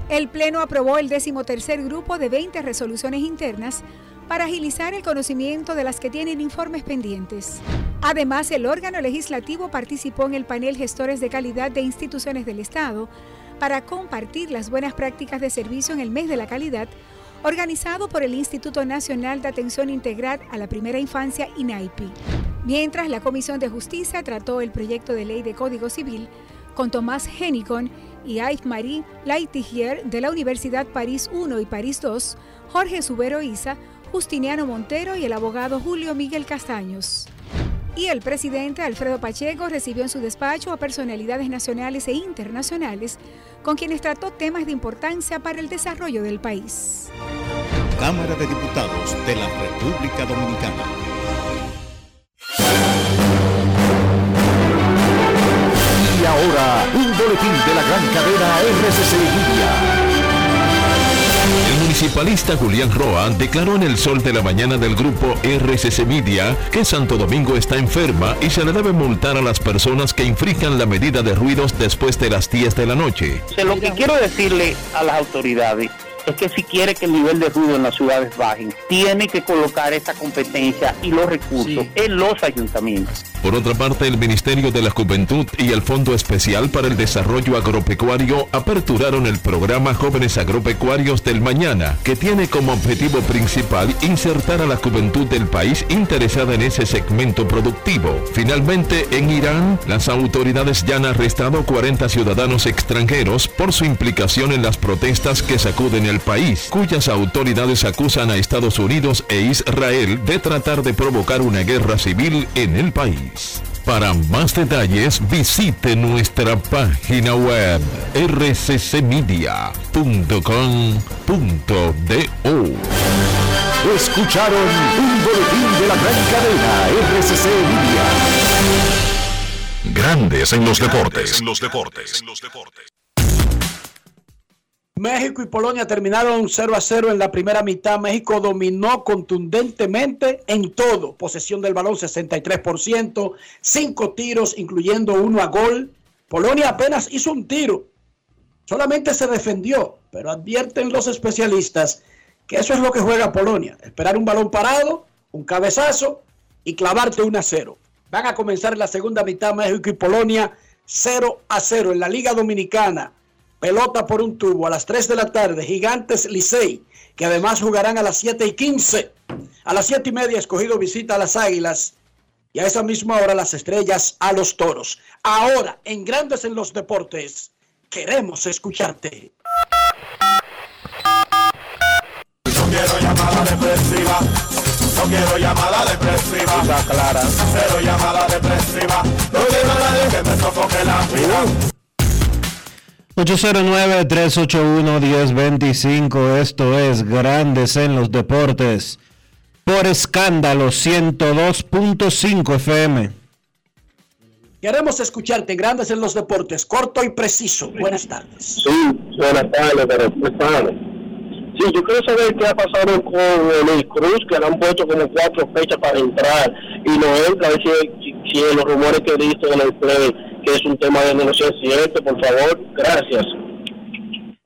El Pleno aprobó el decimotercer grupo de 20 resoluciones internas para agilizar el conocimiento de las que tienen informes pendientes. Además, el órgano legislativo participó en el panel Gestores de Calidad de Instituciones del Estado para compartir las buenas prácticas de servicio en el mes de la calidad, organizado por el Instituto Nacional de Atención Integral a la Primera Infancia, INAIPI. Mientras la Comisión de Justicia trató el proyecto de ley de Código Civil con Tomás Henicon y Yves-Marie Laitigier de la Universidad París I y París II, Jorge Subero Isa, Justiniano Montero y el abogado Julio Miguel Castaños. Y el presidente Alfredo Pacheco recibió en su despacho a personalidades nacionales e internacionales con quienes trató temas de importancia para el desarrollo del país. Cámara de Diputados de la República Dominicana. Y ahora, un boletín de la gran cadena RCC Libia. Municipalista Julián Roa declaró en el sol de la mañana del grupo RCC Media que Santo Domingo está enferma y se le debe multar a las personas que infrinjan la medida de ruidos después de las 10 de la noche. Lo que quiero decirle a las autoridades es que si quiere que el nivel de ruido en las ciudades baje, tiene que colocar esa competencia y los recursos en los ayuntamientos. Por otra parte, el Ministerio de la Juventud y el Fondo Especial para el Desarrollo Agropecuario aperturaron el programa Jóvenes Agropecuarios del Mañana, que tiene como objetivo principal insertar a la juventud del país interesada en ese segmento productivo. Finalmente, en Irán, las autoridades ya han arrestado 40 ciudadanos extranjeros por su implicación en las protestas que sacuden el país, cuyas autoridades acusan a Estados Unidos e Israel de tratar de provocar una guerra civil en el país. Para más detalles visite nuestra página web rccmedia.com.do. Escucharon un boletín de la gran cadena RCC Media. Grandes en los deportes. En los deportes. México y Polonia terminaron 0 a 0 en la primera mitad. México dominó contundentemente en todo. Posesión del balón 63%, 5 tiros, incluyendo uno a gol. Polonia apenas hizo un tiro. Solamente se defendió, pero advierten los especialistas que eso es lo que juega Polonia. Esperar un balón parado, un cabezazo y clavarte 1 a 0. Van a comenzar la segunda mitad México y Polonia 0 a 0 en la Liga Dominicana pelota por un tubo a las 3 de la tarde, Gigantes Licey, que además jugarán a las 7 y 15. A las 7 y media, escogido visita a las Águilas y a esa misma hora las estrellas a los toros. Ahora, en Grandes en los Deportes, queremos escucharte. No quiero llamada depresiva. No quiero llamada depresiva. clara. Cero llamada depresiva. No quiero nadie que me sofoque la vida. 809-381-1025, esto es Grandes en los Deportes, por escándalo 102.5 FM. Queremos escucharte, Grandes en los Deportes, corto y preciso. Buenas tardes. Sí, buenas tardes, pero buenas tardes. Sí, yo quiero saber qué ha pasado con el Cruz, que le han puesto como cuatro fechas para entrar y no entra, a ver si, si los rumores que he visto en el play que es un tema de cierto, por favor. Gracias.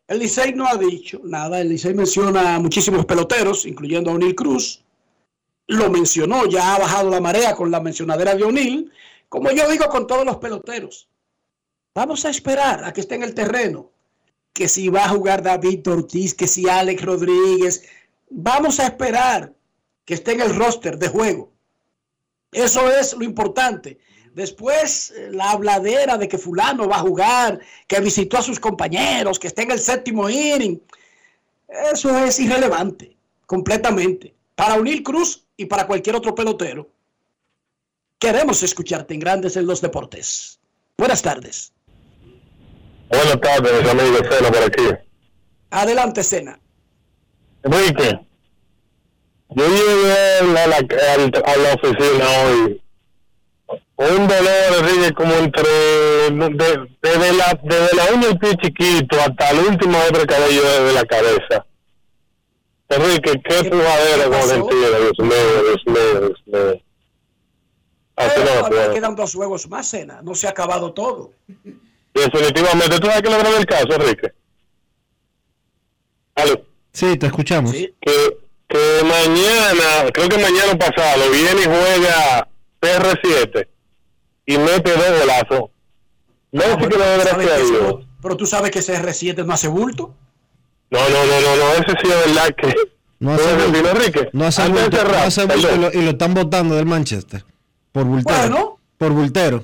El Licey no ha dicho nada. El Licey menciona a muchísimos peloteros, incluyendo a O'Neill Cruz. Lo mencionó, ya ha bajado la marea con la mencionadera de O'Neill. Como yo digo con todos los peloteros, vamos a esperar a que esté en el terreno. Que si va a jugar David Ortiz, que si Alex Rodríguez. Vamos a esperar que esté en el roster de juego. Eso es lo importante. Después eh, la habladera de que fulano va a jugar, que visitó a sus compañeros, que está en el séptimo inning. Eso es irrelevante, completamente. Para Unil Cruz y para cualquier otro pelotero. Queremos escucharte en Grandes en los Deportes. Buenas tardes. Buenas tardes, amigo Sena por aquí. Adelante, Sena. Enrique, yo llegué a la, a la oficina hoy un dolor, Enrique, como entre, desde la, desde la uña del pie chiquito hasta el último otro cabello de la cabeza. Enrique, qué pujadera como sentido, Dios mío, Dios mío, Dios mío. Así no, no quedan dos juegos más, cena, no se ha acabado todo. Definitivamente, ¿tú sabes que lograr el caso, Enrique? Sí, te escuchamos. Que, que mañana, creo que mañana pasado, viene y juega PR7 y mete dos golazos. No sé que lo ¿Sabes gracias que a ese- Dios. Pero tú sabes que ese R7 no hace bulto. No, no, no, no, no, ese sí es verdad que. No <laughs> hace bulto. Enrique, No hace bulto, no cerrar, hace bulto y, lo, y lo están votando del Manchester. Por bultero. Bueno. Por bultero.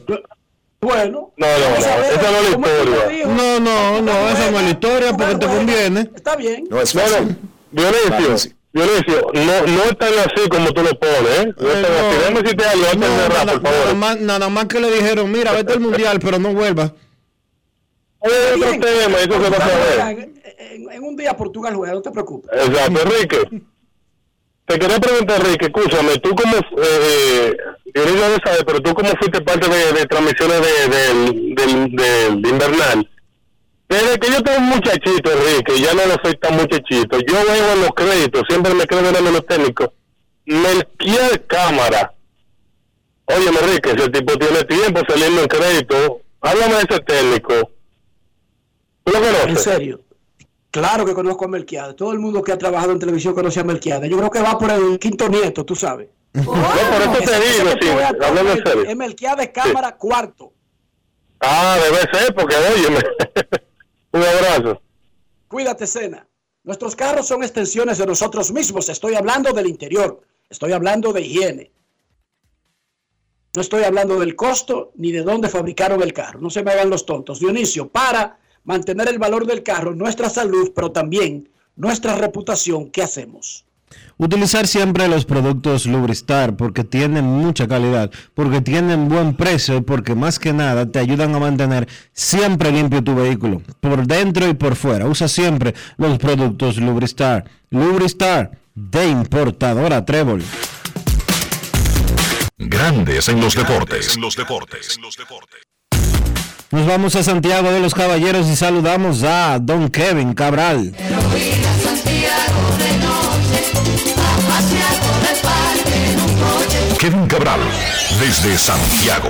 Bueno. No, no, no, esa no es la historia. No, no, no, esa no es la historia porque te conviene. Está bien. No, no, Dionisio, Dionisio, no, no es tan así como tú lo pones, ¿eh? No es tan así. Déjame decirte algo antes No, de cerrar, nada, por nada favor. más, nada más que le dijeron, mira, vete al mundial, pero no vuelvas. Es otro tema, eso se va a saber. En, en- en un día Portugal juega, no te preocupes. Exacto, Enrique. Te quería preguntar, Enrique, escúchame, tú como, eh, Dionisio no sabe, pero tú como fuiste parte de, de transmisiones de, del, del, del invernal. Desde que yo tengo un muchachito, Enrique, ya no lo soy tan muchachito, yo veo en los créditos, siempre me quedo en los técnicos, Melquier Cámara. Oye, Enrique, ese tipo tiene tiempo saliendo en crédito, háblame de ese técnico. ¿Tú lo conoces? En serio. Claro que conozco a Melquiade. Todo el mundo que ha trabajado en televisión conoce a Melquiade. Yo creo que va por el quinto nieto, tú sabes. <laughs> No, por eso te digo, sí, hablando en serio. Es Melquiade Cámara cuarto. Ah, debe ser, porque óyeme. <laughs> un abrazo. Cuídate, Cena. Nuestros carros son extensiones de nosotros mismos. Estoy hablando del interior. Estoy hablando de higiene. No estoy hablando del costo ni de dónde fabricaron el carro. No se me hagan los tontos. Dionisio, para mantener el valor del carro, nuestra salud, pero también nuestra reputación, ¿qué hacemos? Utilizar siempre los productos Lubristar porque tienen mucha calidad, porque tienen buen precio y porque más que nada te ayudan a mantener siempre limpio tu vehículo, por dentro y por fuera. Usa siempre los productos Lubristar. Lubristar de importadora Trébol. Grandes en los deportes. los deportes. Nos vamos a Santiago de los Caballeros y saludamos a Don Kevin Cabral. Kevin Cabral, desde Santiago.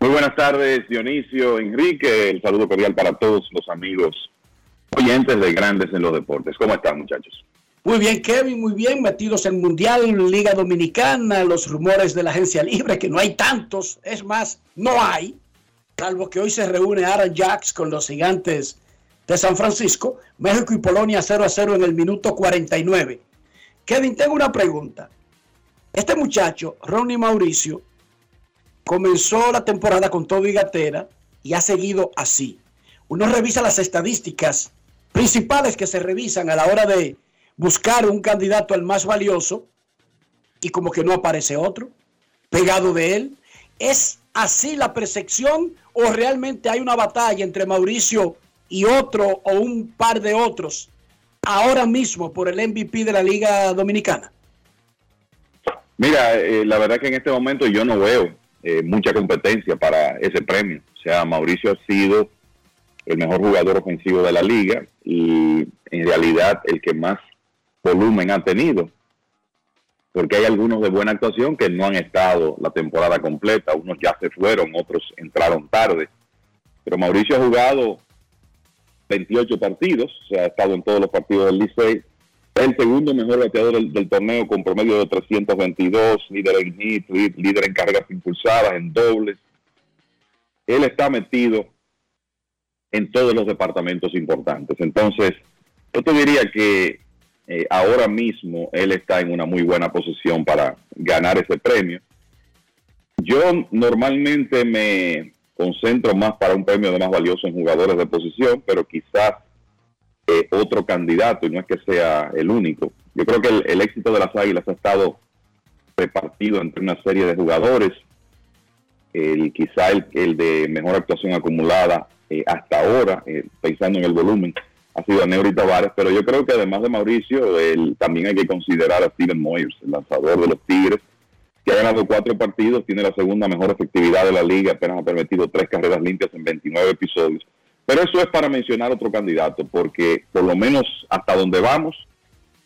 Muy buenas tardes, Dionisio, Enrique. El saludo cordial para todos los amigos oyentes de Grandes en los Deportes. ¿Cómo están, muchachos? Muy bien, Kevin, muy bien. Metidos en Mundial, Liga Dominicana, los rumores de la agencia libre, que no hay tantos. Es más, no hay. Salvo que hoy se reúne Aaron Jacks con los gigantes de San Francisco. México y Polonia 0 a 0 en el minuto 49. Kevin, tengo una pregunta. Este muchacho, Ronnie Mauricio, comenzó la temporada con todo y gatera y ha seguido así. Uno revisa las estadísticas principales que se revisan a la hora de buscar un candidato al más valioso y como que no aparece otro pegado de él. ¿Es así la percepción o realmente hay una batalla entre Mauricio y otro o un par de otros ahora mismo por el MVP de la Liga Dominicana? Mira, eh, la verdad que en este momento yo no veo eh, mucha competencia para ese premio. O sea, Mauricio ha sido el mejor jugador ofensivo de la liga y en realidad el que más volumen ha tenido. Porque hay algunos de buena actuación que no han estado la temporada completa. Unos ya se fueron, otros entraron tarde. Pero Mauricio ha jugado 28 partidos, o ha estado en todos los partidos del Licey. Es el segundo mejor bateador del, del torneo con promedio de 322, líder en hit, lí- líder en cargas impulsadas, en dobles. Él está metido en todos los departamentos importantes. Entonces, yo te diría que eh, ahora mismo él está en una muy buena posición para ganar ese premio. Yo normalmente me concentro más para un premio de más valioso en jugadores de posición, pero quizás eh, otro candidato, y no es que sea el único. Yo creo que el, éxito de las Águilas ha estado repartido entre una serie de jugadores. El, quizá el, el de mejor actuación acumulada eh, hasta ahora, pensando en el volumen, ha sido Neuri Tavares, pero yo creo que además de Mauricio, el- también hay que considerar a Steven Moyers, el lanzador de los Tigres, que ha ganado cuatro partidos, tiene la segunda mejor efectividad de la liga, apenas ha permitido tres carreras limpias en 29 episodios. Pero eso es para mencionar otro candidato, porque por lo menos hasta donde vamos,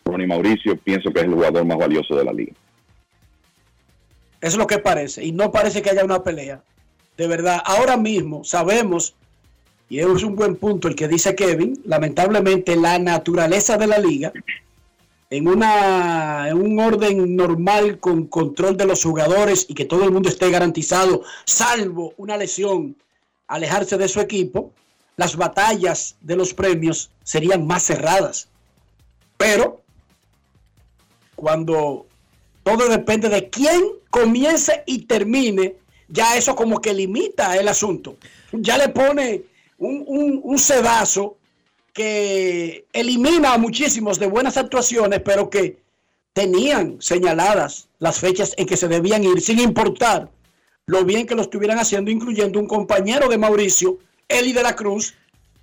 Ronnie Mauricio pienso que es el jugador más valioso de la liga. Es lo que parece. Y no parece que haya una pelea. de verdad, ahora mismo sabemos, y es un buen punto el que dice Kevin, lamentablemente la naturaleza de la liga, en, una, un orden normal con control de los jugadores y que todo el mundo esté garantizado, salvo una lesión, alejarse de su equipo, las batallas de los premios serían más cerradas. Pero cuando todo depende de quién comience y termine, ya eso como que limita el asunto. Ya le pone un, un, un sedazo que elimina a muchísimos de buenas actuaciones, pero que tenían señaladas las fechas en que se debían ir, sin importar lo bien que lo estuvieran haciendo, incluyendo un compañero de Mauricio, Eli de la Cruz,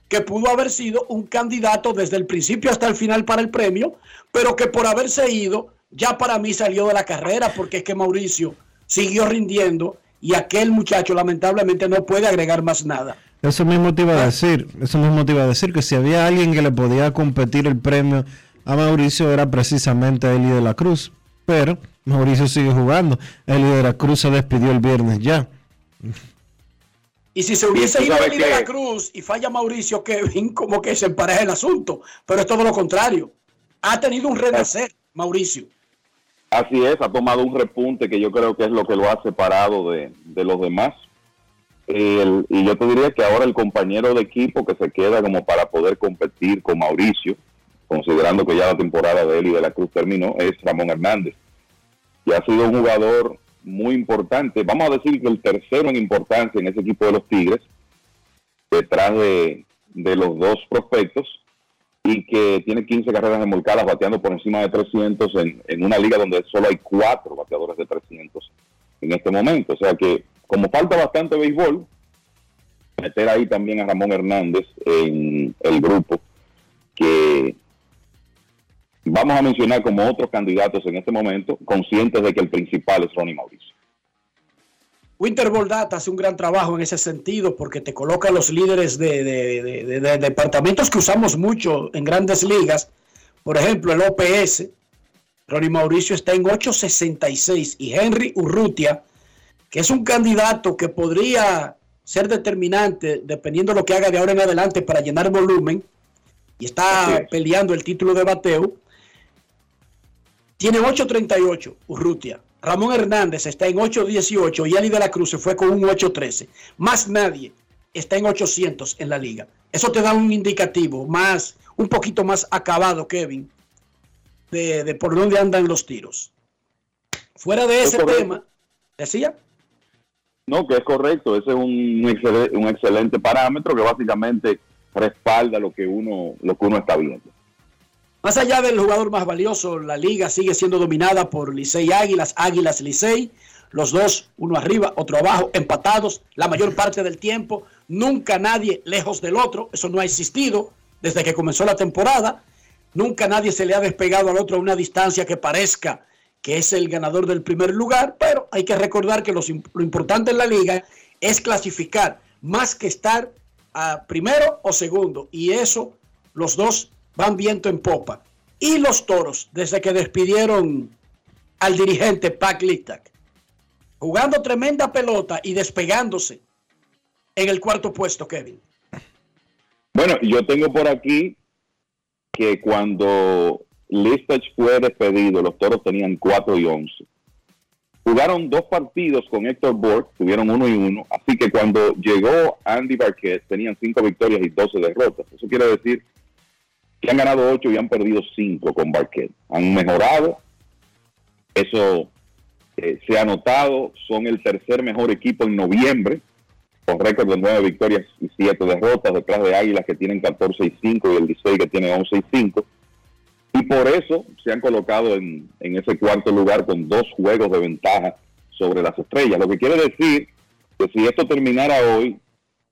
que pudo haber sido un candidato desde el principio hasta el final para el premio, pero que por haberse ido, ya para mí salió de la carrera, porque es que Mauricio siguió rindiendo y aquel muchacho lamentablemente no puede agregar más nada. Eso mismo te iba a decir, eso mismo te iba a decir, que si había alguien que le podía competir el premio a Mauricio era precisamente Eli de la Cruz, pero Mauricio sigue jugando. Eli de la Cruz se despidió el viernes ya. Y si se hubiese ido Eli de la Cruz y falla Mauricio, Kevin, como que se empareja el asunto. Pero es todo lo contrario. Ha tenido un renacer, Mauricio. Así es, ha tomado un repunte que yo creo que es lo que lo ha separado de, de los demás. El, y yo te diría que ahora el compañero de equipo que se queda como para poder competir con Mauricio, considerando que ya la temporada de él y de la Cruz terminó, es Ramón Hernández. Y ha sido un jugador muy importante, vamos a decir que el tercero en importancia en ese equipo de los Tigres, detrás de, de los dos prospectos, y que tiene 15 carreras remolcadas bateando por encima de 300 en, en una liga donde solo hay cuatro bateadores de 300 en este momento. O sea que como falta bastante béisbol, meter ahí también a Ramón Hernández en el grupo que vamos a mencionar como otros candidatos en este momento, conscientes de que el principal es Ronnie Mauricio. Winter Data hace un gran trabajo en ese sentido porque te coloca los líderes de, de, de, de, departamentos que usamos mucho en grandes ligas. Por ejemplo, el OPS. Ronnie Mauricio está en 8.66 y Henry Urrutia que es un candidato que podría ser determinante dependiendo de lo que haga de ahora en adelante para llenar volumen y está peleando el título de bateo. Tiene 8.38 Urrutia. Ramón Hernández está en 8.18 y Ali de la Cruz se fue con un 8.13. Más nadie está en 800 en la liga. Eso te da un indicativo más, un poquito más acabado, Kevin, de, de por dónde andan los tiros. Fuera de ese tema, decía. No, que es correcto, ese es un, un excelente parámetro que básicamente respalda lo que uno lo que uno está viendo. Más allá del jugador más valioso, la liga sigue siendo dominada por Licey Águilas, Águilas Licey, los dos, uno arriba, otro abajo, empatados la mayor parte del tiempo, nunca nadie lejos del otro, eso no ha existido desde que comenzó la temporada, nunca nadie se le ha despegado al otro a una distancia que parezca que es el ganador del primer lugar, pero hay que recordar que lo importante en la liga es clasificar más que estar a primero o segundo, y eso los dos van viento en popa. Y los toros, desde que despidieron al dirigente Pac Litak, jugando tremenda pelota y despegándose en el cuarto puesto, Kevin. Bueno, yo tengo por aquí que cuando Listach fue despedido, los toros tenían 4 y 11. Jugaron dos partidos con Héctor Borg, tuvieron uno y uno, así que cuando llegó Andy Barquet tenían 5 victorias y 12 derrotas. Eso quiere decir que han ganado 8 y han perdido 5 con Barquet. Han mejorado, eso eh, se ha notado, son el tercer mejor equipo en noviembre, con récord de 9 victorias y 7 derrotas, detrás de Águilas que tienen 14 y 5 y el 16 que tiene 11 y 5 y por eso se han colocado en, en ese cuarto lugar con dos juegos de ventaja sobre las estrellas. Lo que quiere decir que si esto terminara hoy,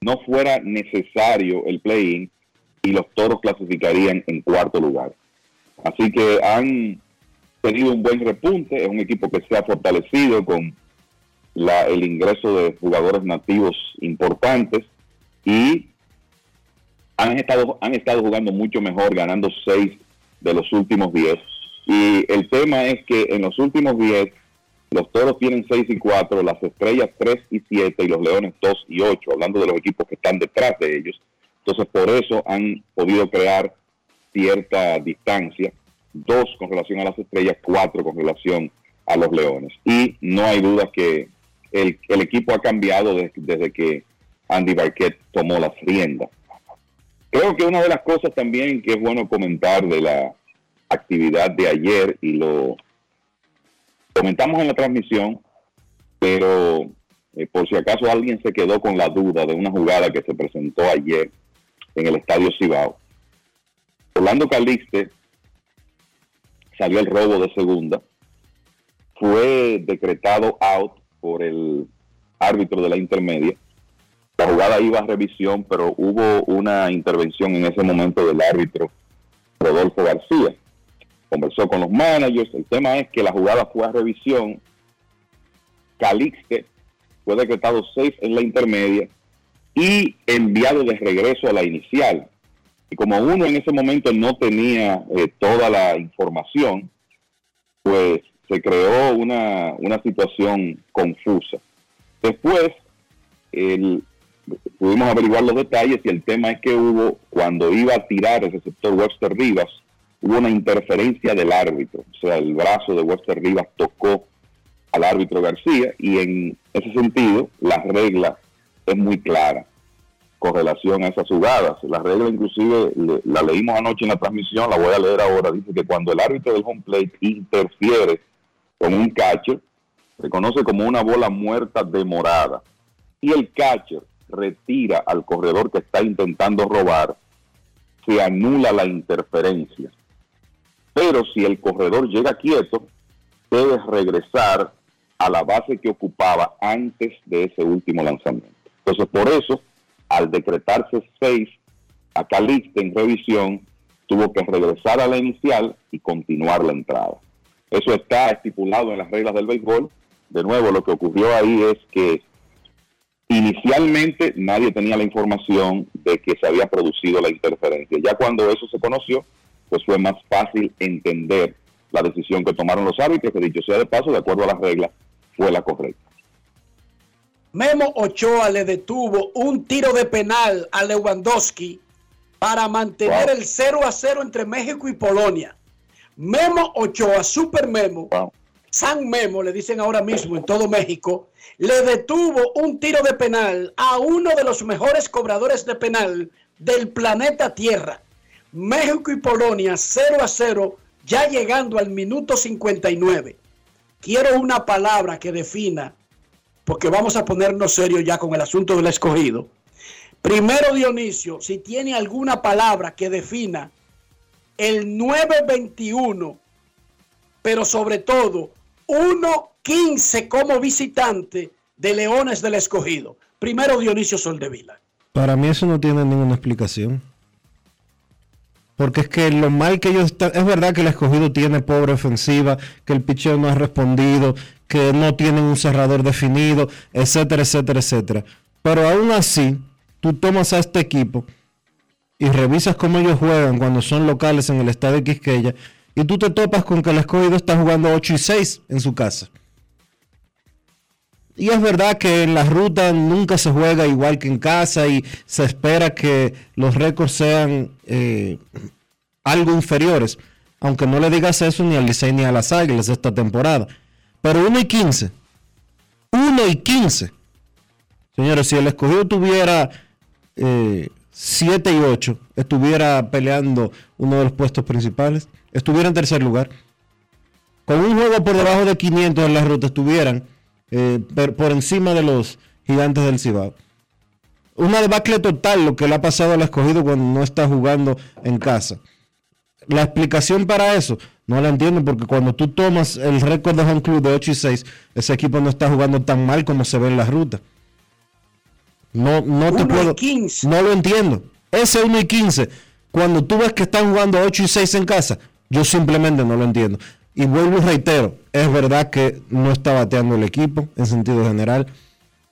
no fuera necesario el play-in y los toros clasificarían en cuarto lugar. Así que han tenido un buen repunte, es un equipo que se ha fortalecido con la, el ingreso de jugadores nativos importantes y han estado, han estado jugando mucho mejor, ganando seis de los últimos 10. Y el tema es que en los últimos 10, los toros tienen 6 y 4, las estrellas 3 y 7 y los leones 2 y 8, hablando de los equipos que están detrás de ellos. Entonces, por eso han podido crear cierta distancia, dos con relación a las estrellas, cuatro con relación a los leones. Y no hay duda que el, el equipo ha cambiado desde, desde que Andy Barquet tomó las riendas. Creo que una de las cosas también que es bueno comentar de la actividad de ayer y lo comentamos en la transmisión, pero eh, por si acaso alguien se quedó con la duda de una jugada que se presentó ayer en el Estadio Cibao. Orlando Calixte salió el robo de segunda, fue decretado out por el árbitro de la intermedia. La jugada iba a revisión, pero hubo una intervención en ese momento del árbitro Rodolfo García. Conversó con los managers. El tema es que la jugada fue a revisión. Calixte fue decretado safe en la intermedia y enviado de regreso a la inicial. Y como uno en ese momento no tenía eh, toda la información, pues se creó una, una situación confusa. Después, el, pudimos averiguar los detalles y el tema es que hubo, cuando iba a tirar el receptor Webster Rivas, hubo una interferencia del árbitro. O sea, el brazo de Webster Rivas tocó al árbitro García y en ese sentido la regla es muy clara con relación a esas jugadas. La regla inclusive la leímos anoche en la transmisión, la voy a leer ahora. Dice que cuando el árbitro del home plate interfiere con un catcher, se conoce como una bola muerta demorada. Y el catcher retira al corredor que está intentando robar, se anula la interferencia. Pero si el corredor llega quieto, debe regresar a la base que ocupaba antes de ese último lanzamiento. Entonces, por eso, al decretarse seis a Calixte en revisión, tuvo que regresar a la inicial y continuar la entrada. Eso está estipulado en las reglas del béisbol. De nuevo, lo que ocurrió ahí es que inicialmente nadie tenía la información de que se había producido la interferencia. Ya cuando eso se conoció, pues fue más fácil entender la decisión que tomaron los árbitros, que dicho sea de paso, de acuerdo a las reglas, fue la correcta. Memo Ochoa le detuvo un tiro de penal a Lewandowski para mantener el 0 a 0 entre México y Polonia. Memo Ochoa, Super Memo, San Memo, le dicen ahora mismo en todo México, le detuvo un tiro de penal a uno de los mejores cobradores de penal del planeta Tierra. México y Polonia 0 a 0, ya llegando al minuto 59. Quiero una palabra que defina, porque vamos a ponernos serios ya con el asunto del escogido. Primero, Dionisio, si tiene alguna palabra que defina el 921, pero sobre todo 1.15 como visitante de Leones del Escogido. Primero Dionisio Soldevila. Para mí eso no tiene ninguna explicación. Porque es que lo mal que ellos están, es verdad que el escogido tiene pobre ofensiva, que el pitcher no ha respondido, que no tienen un cerrador definido, etcétera, etcétera, etcétera. Pero aún así, tú tomas a este equipo y revisas cómo ellos juegan cuando son locales en el estadio Quisqueya y tú te topas con que el escogido está jugando 8 y 6 en su casa. Y es verdad que en la ruta nunca se juega igual que en casa y se espera que los récords sean eh, algo inferiores, aunque no le digas eso ni al Licey ni a las Águilas esta temporada. Pero 1 y 15, 1 y 15. Señores, si el escogido tuviera 7 eh, y 8, estuviera peleando uno de los puestos principales, estuviera en tercer lugar. Con un juego por debajo de 500 en la ruta estuvieran eh, por encima de los gigantes del Cibao. Una debacle total lo que le ha pasado al escogido cuando no está jugando en casa. La explicación para eso no la entiendo porque cuando tú tomas el récord de Home Club de 8 y 6, ese equipo no está jugando tan mal como se ve en la ruta. No, no te puedo. No lo entiendo. Ese 1 y 15, cuando tú ves que están jugando 8 y 6 en casa, yo simplemente no lo entiendo. Y vuelvo y reitero, es verdad que no está bateando el equipo en sentido general.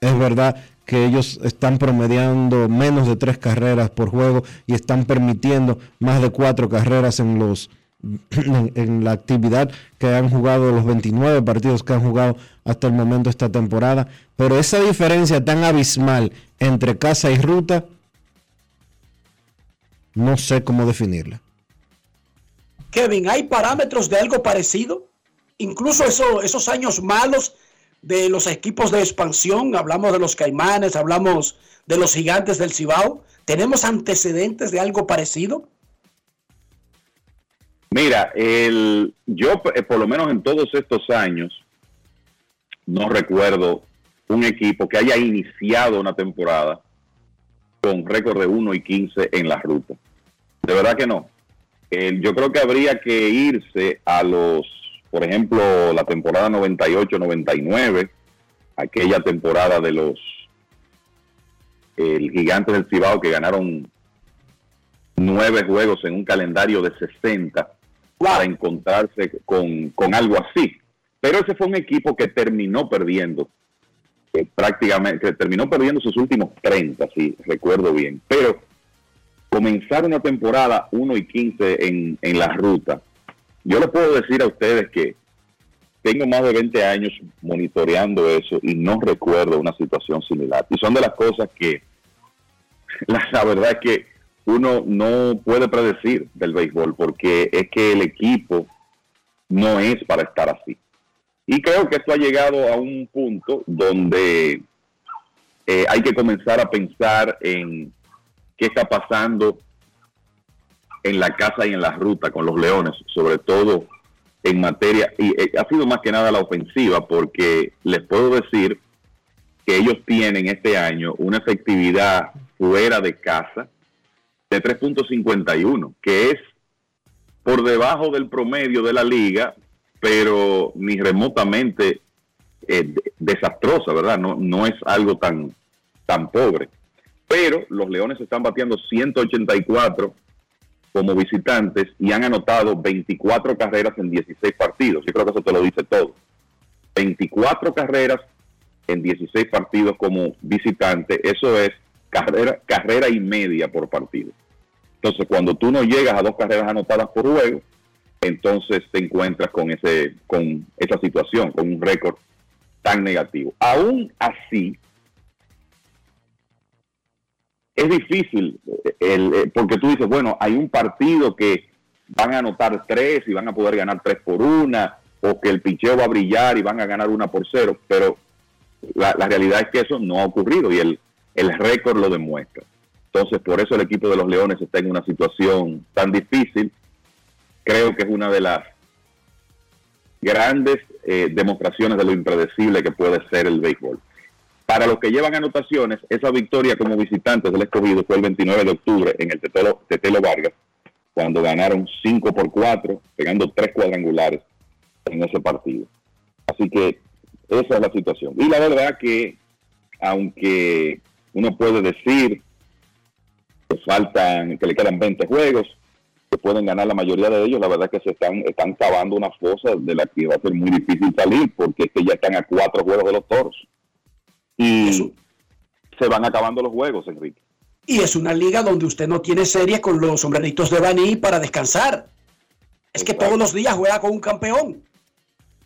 Es verdad que ellos están promediando menos de tres carreras por juego y están permitiendo más de cuatro carreras en los <clears throat> en, la actividad que han jugado, los 29 partidos que han jugado hasta el momento esta temporada. Pero esa diferencia tan abismal entre casa y ruta, no sé cómo definirla. Kevin, ¿hay parámetros de algo parecido? Incluso eso, esos años malos de los equipos de expansión, hablamos de los Caimanes, hablamos de los gigantes del Cibao, ¿tenemos antecedentes de algo parecido? Mira, el, yo eh, por lo menos en todos estos años no recuerdo un equipo que haya iniciado una temporada con récord de 1 y 15 en la ruta. De verdad que no. El- yo creo que habría que irse a los, por ejemplo, la temporada 98-99, aquella temporada de los el Gigantes del Cibao que ganaron nueve juegos en un calendario de 60 para encontrarse con, con algo así. Pero ese fue un equipo que terminó perdiendo, eh, prácticamente, que terminó perdiendo sus últimos 30, si recuerdo bien. Pero comenzar una temporada 1 y 15 en, en la ruta, yo le puedo decir a ustedes que tengo más de 20 años monitoreando eso y no recuerdo una situación similar. Y son de las cosas que <laughs> la, verdad es que uno no puede predecir del béisbol porque es que el equipo no es para estar así. Y creo que esto ha llegado a un punto donde eh, hay que comenzar a pensar en qué está pasando en la casa y en la ruta con los Leones, sobre todo en materia, y eh, ha sido más que nada la ofensiva, porque les puedo decir que ellos tienen este año una efectividad fuera de casa de 3.51, que es por debajo del promedio de la liga, pero ni remotamente eh, de- desastrosa, ¿verdad? No, no es algo tan, tan pobre. Pero los Leones están bateando 184 como visitantes y han anotado 24 carreras en 16 partidos. Yo creo que eso te lo dice todo. 24 carreras en 16 partidos como visitante, eso es carrera, carrera y media por partido. Entonces, cuando tú no llegas a dos carreras anotadas por juego, entonces te encuentras con ese, con esa situación, con un récord tan negativo. Aún así, es difícil, eh, el, eh, porque tú dices, bueno, hay un partido que van a anotar tres y van a poder ganar tres por una, o que el picheo va a brillar y van a ganar una por cero, pero la, realidad es que eso no ha ocurrido y el, el récord lo demuestra. Entonces, por eso el equipo de los Leones está en una situación tan difícil. Creo que es una de las grandes eh, demostraciones de lo impredecible que puede ser el béisbol. Para los que llevan anotaciones, esa victoria como visitantes del escogido fue el 29 de octubre en el Tetelo, Tetelo Vargas, cuando ganaron 5 por 4, pegando tres cuadrangulares en ese partido. Así que esa es la situación. Y la verdad que, aunque uno puede decir que faltan, que le quedan 20 juegos, que pueden ganar la mayoría de ellos, la verdad que se están, están cavando una fosa de la que va a ser muy difícil salir, porque es que ya están a cuatro juegos de los toros. Y se van acabando los juegos, Enrique. Y es una liga donde usted no tiene serie con los sombreritos de Baní para descansar. Es que todos los días juega con un campeón.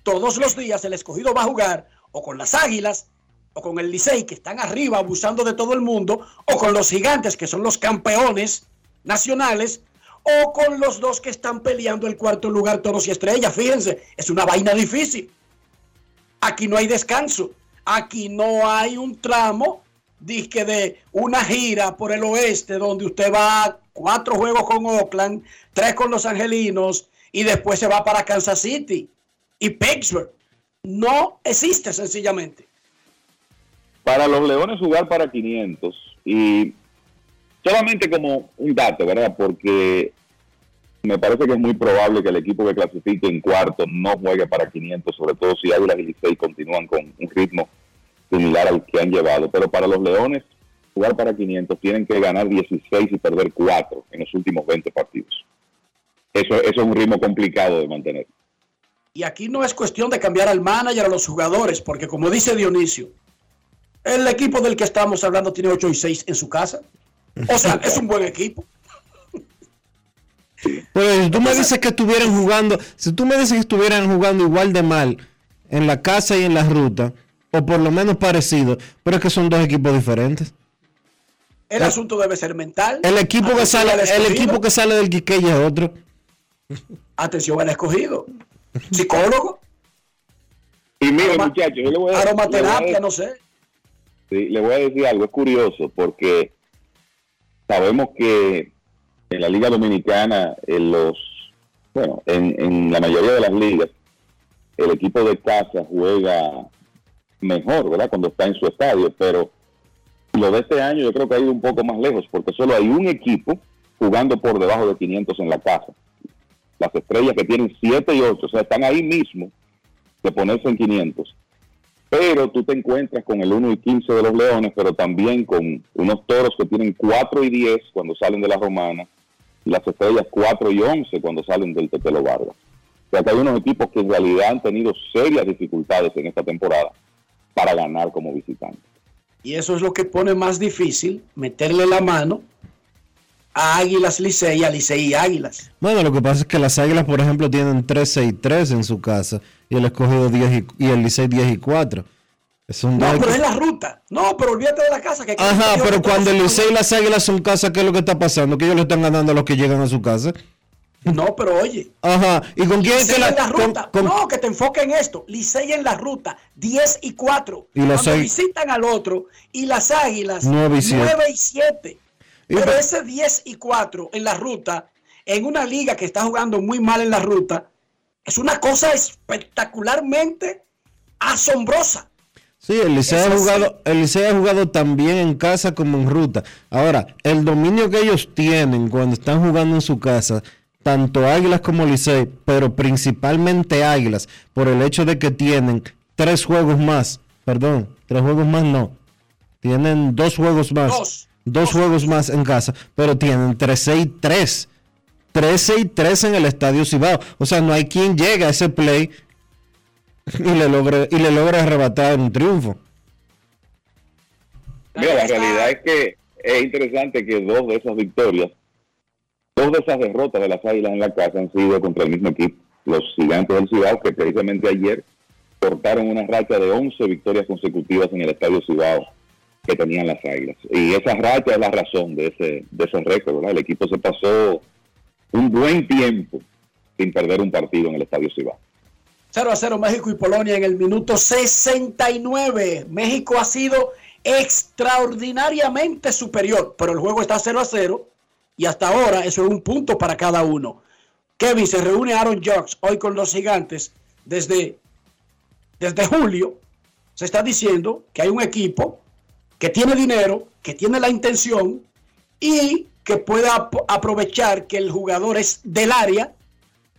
Todos los días el escogido va a jugar o con las Águilas, o con el Licey, que están arriba abusando de todo el mundo, o con los gigantes, que son los campeones nacionales, o con los dos que están peleando el cuarto lugar, Toros y Estrellas. Fíjense, es una vaina difícil. Aquí no hay descanso. Aquí no hay un tramo disque de una gira por el oeste donde usted va a cuatro juegos con Oakland, tres con los Angelinos y después se va para Kansas City y Pittsburgh. No existe sencillamente. Para los Leones jugar para 500 y solamente como un dato, ¿verdad? Porque me parece que es muy probable que el equipo que clasifique en cuarto no juegue para 500, sobre todo si Águilas y Licey continúan con un ritmo similar al que han llevado. Pero para los Leones, jugar para 500 tienen que ganar 16 y perder 4 en los últimos 20 partidos. Eso, eso es un ritmo complicado de mantener. Y aquí no es cuestión de cambiar al manager a los jugadores, porque como dice Dionisio, el equipo del que estamos hablando tiene 8 y 6 en su casa. O sea, es un buen equipo. Pero si tú me dices que estuvieran jugando, si tú me dices que estuvieran jugando igual de mal en la casa y en la ruta, o por lo menos parecido, pero es que son dos equipos diferentes. El asunto debe ser mental. El equipo que sale, al el equipo que sale del Quiqueya es otro. Atención al escogido. Psicólogo. Y mire, Aroma- muchachos, yo le voy a Aromaterapia, le voy a- no sé. Sí, le voy a decir algo, es curioso, porque sabemos que en la Liga Dominicana, en los, bueno, en, en la mayoría de las ligas, el equipo de casa juega mejor, ¿verdad? Cuando está en su estadio, pero lo de este año yo creo que ha ido un poco más lejos, porque solo hay un equipo jugando por debajo de 500 en la casa. Las estrellas que tienen 7 y 8, o sea, están ahí mismo de ponerse en 500 pero tú te encuentras con el 1 y 15 de los Leones, pero también con unos toros que tienen 4 y 10 cuando salen de la Romana, las estrellas 4 y 11 cuando salen del Tetelo Vargas. O sea que hay unos equipos que en realidad han tenido serias dificultades en esta temporada para ganar como visitantes. Y eso es lo que pone más difícil meterle la mano a Águilas Licey, a Licey y Águilas. Bueno, lo que pasa es que las Águilas, por ejemplo, tienen 13 y 3 en su casa y el escogido 10 y, y el Licey 10 y 4. Son No, dos pero es la ruta. No, pero olvídate de la casa. Que Ajá, pero cuando el Licey y las Águilas son casa, ¿qué es lo que está pasando? Que ellos le están ganando a los que llegan a su casa. No, pero oye. Ajá, ¿y con quién es que la, en la con- ruta. con- No, que te enfoque en esto. Licey en la ruta, 10 y 4. Y las Cuando visitan al otro, y las águilas, Nueve y siete. 9 y 7. Y Pero pe- ese 10 y 4 en la ruta, en una liga que está jugando muy mal en la ruta, es una cosa espectacularmente asombrosa. Sí, el Licey, ha jugado, el Licey ha jugado también en casa como en ruta. Ahora, el dominio que ellos tienen cuando están jugando en su casa, tanto Águilas como Licey, pero principalmente Águilas, por el hecho de que tienen tres juegos más, perdón, tres juegos más no, tienen dos juegos más, Dos. dos juegos más en casa, pero tienen 13 y 3. 13 y 3 en el Estadio Cibao. O sea, no hay quien llegue a ese play y le logre, y le logre arrebatar un triunfo. Mira, la realidad es que es interesante que dos de esas victorias, dos de esas derrotas de las Águilas en la casa han sido contra el mismo equipo, los Gigantes del Cibao, que precisamente ayer cortaron una racha de 11 victorias consecutivas en el Estadio Cibao que tenían las Águilas. Y esa racha es la razón de ese, de ese récord, ¿verdad? El equipo se pasó un buen tiempo sin perder un partido en el Estadio Cibao. 0 a 0 México y Polonia en el minuto 69. México ha sido extraordinariamente superior, pero el juego está 0 a 0 y hasta ahora eso es un punto para cada uno. Kevin se reúne Aaron Judge hoy con los gigantes desde, desde julio. Se está diciendo que hay un equipo que tiene dinero, que tiene la intención y que pueda ap- aprovechar que el jugador es del área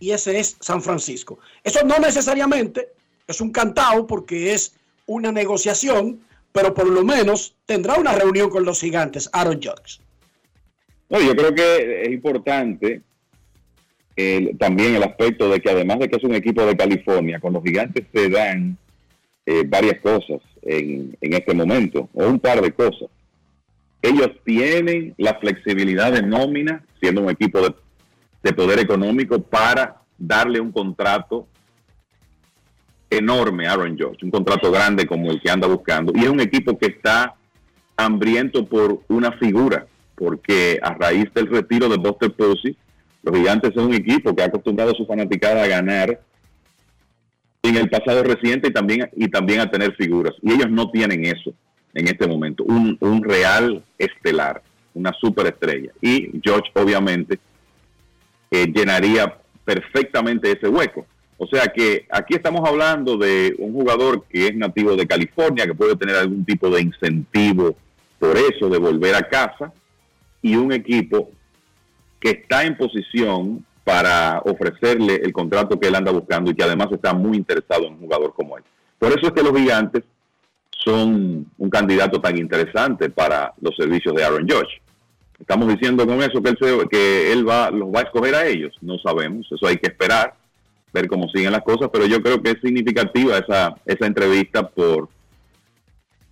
y ese es San Francisco. Eso no necesariamente es un cantao porque es una negociación, pero por lo menos tendrá una reunión con los gigantes, Aaron Judge. No, yo creo que es importante el- también el aspecto de que además de que es un equipo de California, con los gigantes se dan eh, varias cosas en, en este momento, o un par de cosas. Ellos tienen la flexibilidad de nómina, siendo un equipo de, de poder económico, para darle un contrato enorme a Aaron George, un contrato grande como el que anda buscando. Y es un equipo que está hambriento por una figura, porque a raíz del retiro de Buster Posey, los gigantes son un equipo que ha acostumbrado a su fanaticada a ganar en el pasado reciente y también, y también a tener figuras. Y ellos no tienen eso en este momento, un, un real estelar, una superestrella. Y George obviamente eh, llenaría perfectamente ese hueco. O sea que aquí estamos hablando de un jugador que es nativo de California, que puede tener algún tipo de incentivo por eso, de volver a casa, y un equipo que está en posición para ofrecerle el contrato que él anda buscando y que además está muy interesado en un jugador como él. Por eso es que los gigantes son un candidato tan interesante para los servicios de Aaron Josh. Estamos diciendo con eso que él, se- que él va, los va a escoger a ellos. No sabemos, eso hay que esperar, ver cómo siguen las cosas, pero yo creo que es significativa esa, esa entrevista por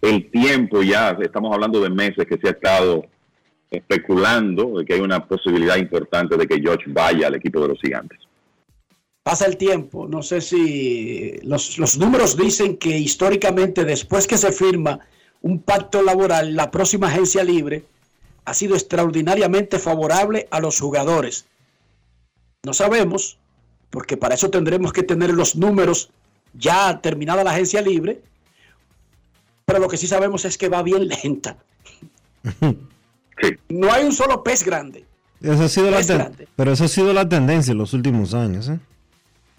el tiempo ya, estamos hablando de meses que se ha estado especulando de que hay una posibilidad importante de que George vaya al equipo de los gigantes. Pasa el tiempo, no sé si los, los números dicen que históricamente después que se firma un pacto laboral, la próxima agencia libre ha sido extraordinariamente favorable a los jugadores. No sabemos, porque para eso tendremos que tener los números ya terminada la agencia libre, pero lo que sí sabemos es que va bien lenta. <laughs> No hay un solo pez grande. Eso ha sido la Pez grande. pero eso ha sido la tendencia en los últimos años. ¿eh?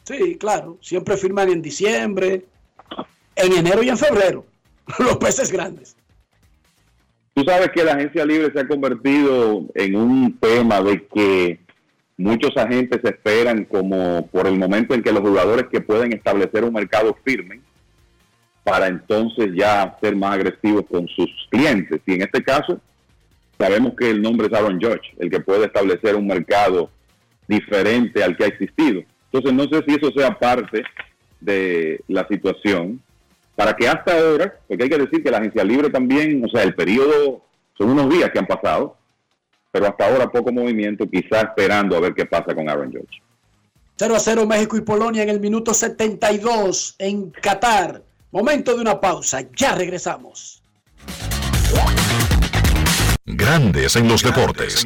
Sí, claro, siempre firman en diciembre, en enero y en febrero, <laughs> los peces grandes. Tú sabes que la agencia libre se ha convertido en un tema de que muchos agentes esperan como por el momento en que los jugadores que pueden establecer un mercado firmen para entonces ya ser más agresivos con sus clientes. Y en este caso, sabemos que el nombre es Aaron George, el que puede establecer un mercado diferente al que ha existido. Entonces no sé si eso sea parte de la situación para que hasta ahora, porque hay que decir que la agencia libre también, o sea, el periodo son unos días que han pasado, pero hasta ahora poco movimiento, quizá esperando a ver qué pasa con Aaron George. 0 a 0 México y Polonia en el minuto 72 en Qatar. Momento de una pausa, ya regresamos. Grandes en los deportes.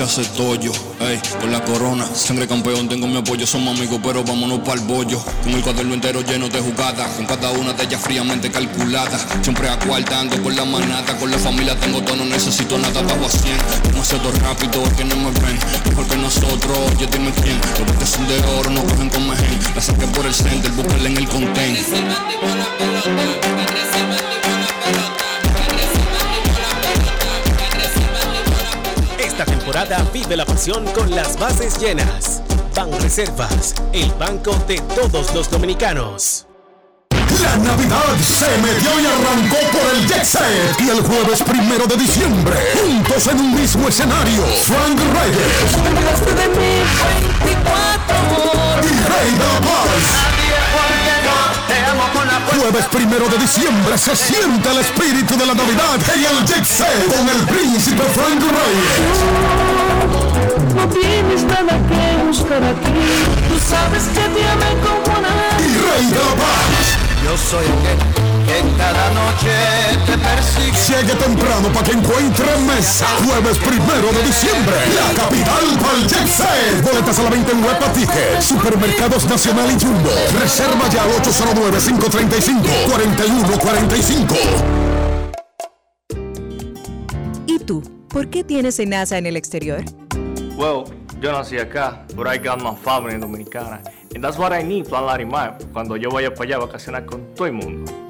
no se. Ey, con la corona, sangre campeón, tengo mi apoyo, somos amigos, pero vámonos pa'l bollo. Con el cuaderno entero lleno de jugadas, con cada una de ellas fríamente calculada. Siempre a cuarta ando con la manata, con la familia tengo todo, no necesito nada, bajo a 100. Demasiado rápido, que no me ven, mejor que nosotros, oye dime quién. Los botes son de oro, no cogen con mejen. La saqué por el center, búscala en el content. Esta temporada vive la pasión con las bases llenas. Ban Reservas, el banco de todos los dominicanos. La Navidad se metió y arrancó por el Jet Set. Y el jueves primero de diciembre, juntos en un mismo escenario, Frank Reyes y Rey de la Paz. Jueves primero de diciembre se siente el espíritu de la Navidad en el Jet Set con el príncipe Frank Reyes. No tienes nada que buscar aquí. Tú sabes que te amé como nadie. Y Rey de la Paz. Yo soy aquel que cada noche te persigue. Llegue temprano para que encuentre mesa. Jueves primero de diciembre. La capital para el Jet Set. Boletas a la venta en Huepa Ticket. Supermercados Nacional y Jumbo. Reserva ya al 809-535-4145. ¿Y tú? ¿Por qué tienes enaza en el exterior? Well, yo nací acá, but I got my family dominicana. And that's what I need, Plan Larimar, cuando yo vaya para allá a vacacionar con todo el mundo.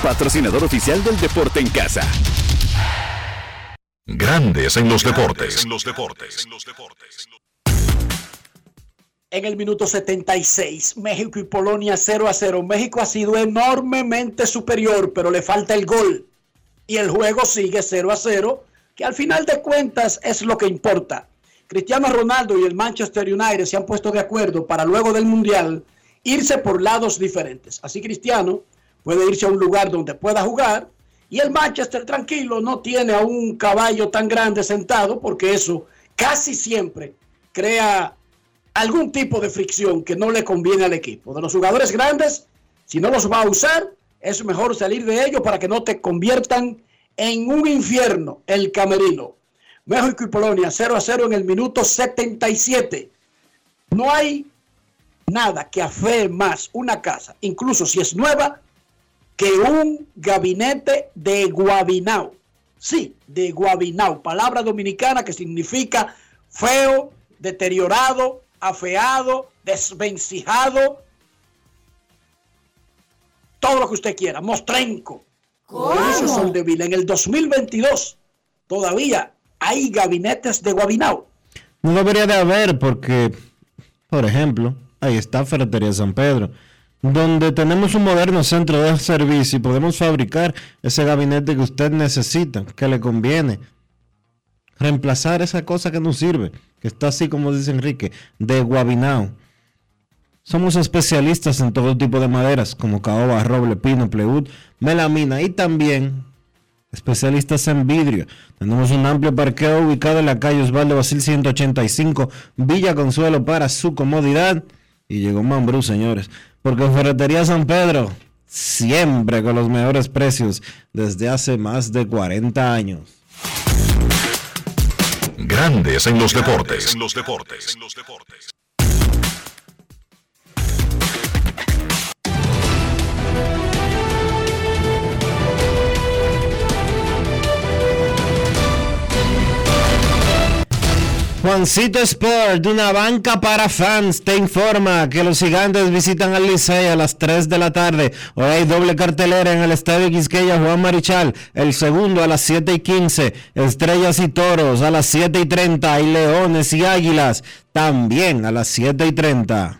patrocinador oficial del deporte en casa. Grandes en los deportes. En el minuto 76, México y Polonia 0 a 0. México ha sido enormemente superior, pero le falta el gol. Y el juego sigue 0 a 0, que al final de cuentas es lo que importa. Cristiano Ronaldo y el Manchester United se han puesto de acuerdo para luego del Mundial irse por lados diferentes. Así Cristiano puede irse a un lugar donde pueda jugar y el Manchester tranquilo no tiene a un caballo tan grande sentado porque eso casi siempre crea algún tipo de fricción que no le conviene al equipo. De los jugadores grandes, si no los va a usar, es mejor salir de ellos para que no te conviertan en un infierno el camerino. México y Polonia 0 a 0 en el minuto 77. No hay nada que afee más una casa, incluso si es nueva, que un gabinete de Guabinao. Sí, de Guabinao, palabra dominicana que significa feo, deteriorado, afeado, desvencijado, todo lo que usted quiera, mostrenco. Soldevila, en el 2022 todavía hay gabinetes de Guabinao. No debería de haber porque, por ejemplo, ahí está Ferretería San Pedro, donde tenemos un moderno centro de servicio y podemos fabricar ese gabinete que usted necesita, que le conviene. Reemplazar esa cosa que no sirve, que está así como dice Enrique, de Guabinao. Somos especialistas en todo tipo de maderas, como caoba, roble, pino, pleud, melamina y también especialistas en vidrio. Tenemos un amplio parqueo ubicado en la calle Osvaldo Basil 185, Villa Consuelo para su comodidad. Y llegó Mambrú, señores, porque en Ferretería San Pedro, siempre con los mejores precios desde hace más de 40 años. Grandes en los deportes. En los deportes. Juancito Sport, una banca para fans, te informa que los gigantes visitan al Licey a las 3 de la tarde. Hoy hay doble cartelera en el Estadio Quisqueya Juan Marichal. El segundo a las 7 y 15. Estrellas y Toros a las 7 y 30. Y Leones y Águilas también a las 7 y 30.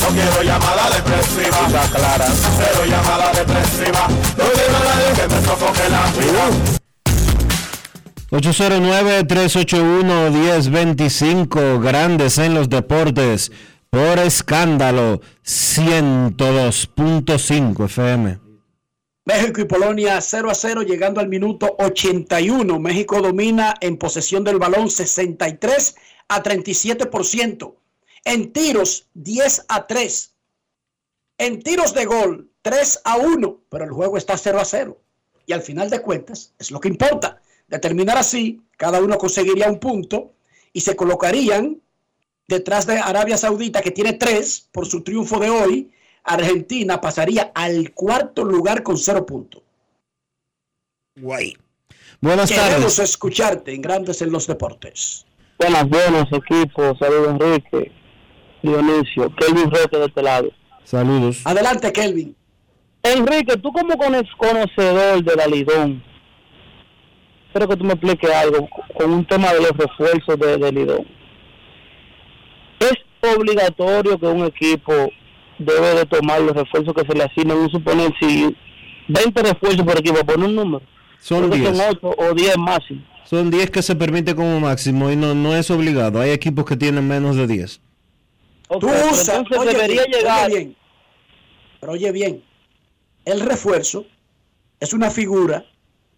No quiero llamada depresiva. Está clara. Cero llamada depresiva. No quiero nadie que me sofoque la vida. 809-381-1025, grandes en los deportes, por escándalo, 102.5 FM. México y Polonia 0 a 0, llegando al minuto 81. México domina en posesión del balón 63 a 37%. En tiros 10 a 3. En tiros de gol 3 a 1. Pero el juego está 0 a 0. Y al final de cuentas es lo que importa. De terminar así, cada uno conseguiría un punto y se colocarían detrás de Arabia Saudita, que tiene 3 por su triunfo de hoy, Argentina pasaría al cuarto lugar con cero puntos. Guay. Buenas Queremos tardes. escucharte en Grandes en los Deportes. Buenas, buenas, equipo. Saludos, Enrique. Dionisio. Kelvin Roque de este lado. Saludos. Adelante, Kelvin. Enrique, tú como cono- conocedor de la Lidón, espero que tú me expliques algo con un tema de los refuerzos de, de Lidón. ¿Es obligatorio que un equipo debe de tomar los refuerzos que se le asignan? Un suponer si 20 refuerzos por equipo, poner un número. Son Creo que 10. Son 8 o 10 máximo. Son 10 que se permite como máximo y no, no es obligado. Hay equipos que tienen menos de 10. Tú usas, entonces oye, debería bien, llegar- oye bien, pero oye bien, el refuerzo es una figura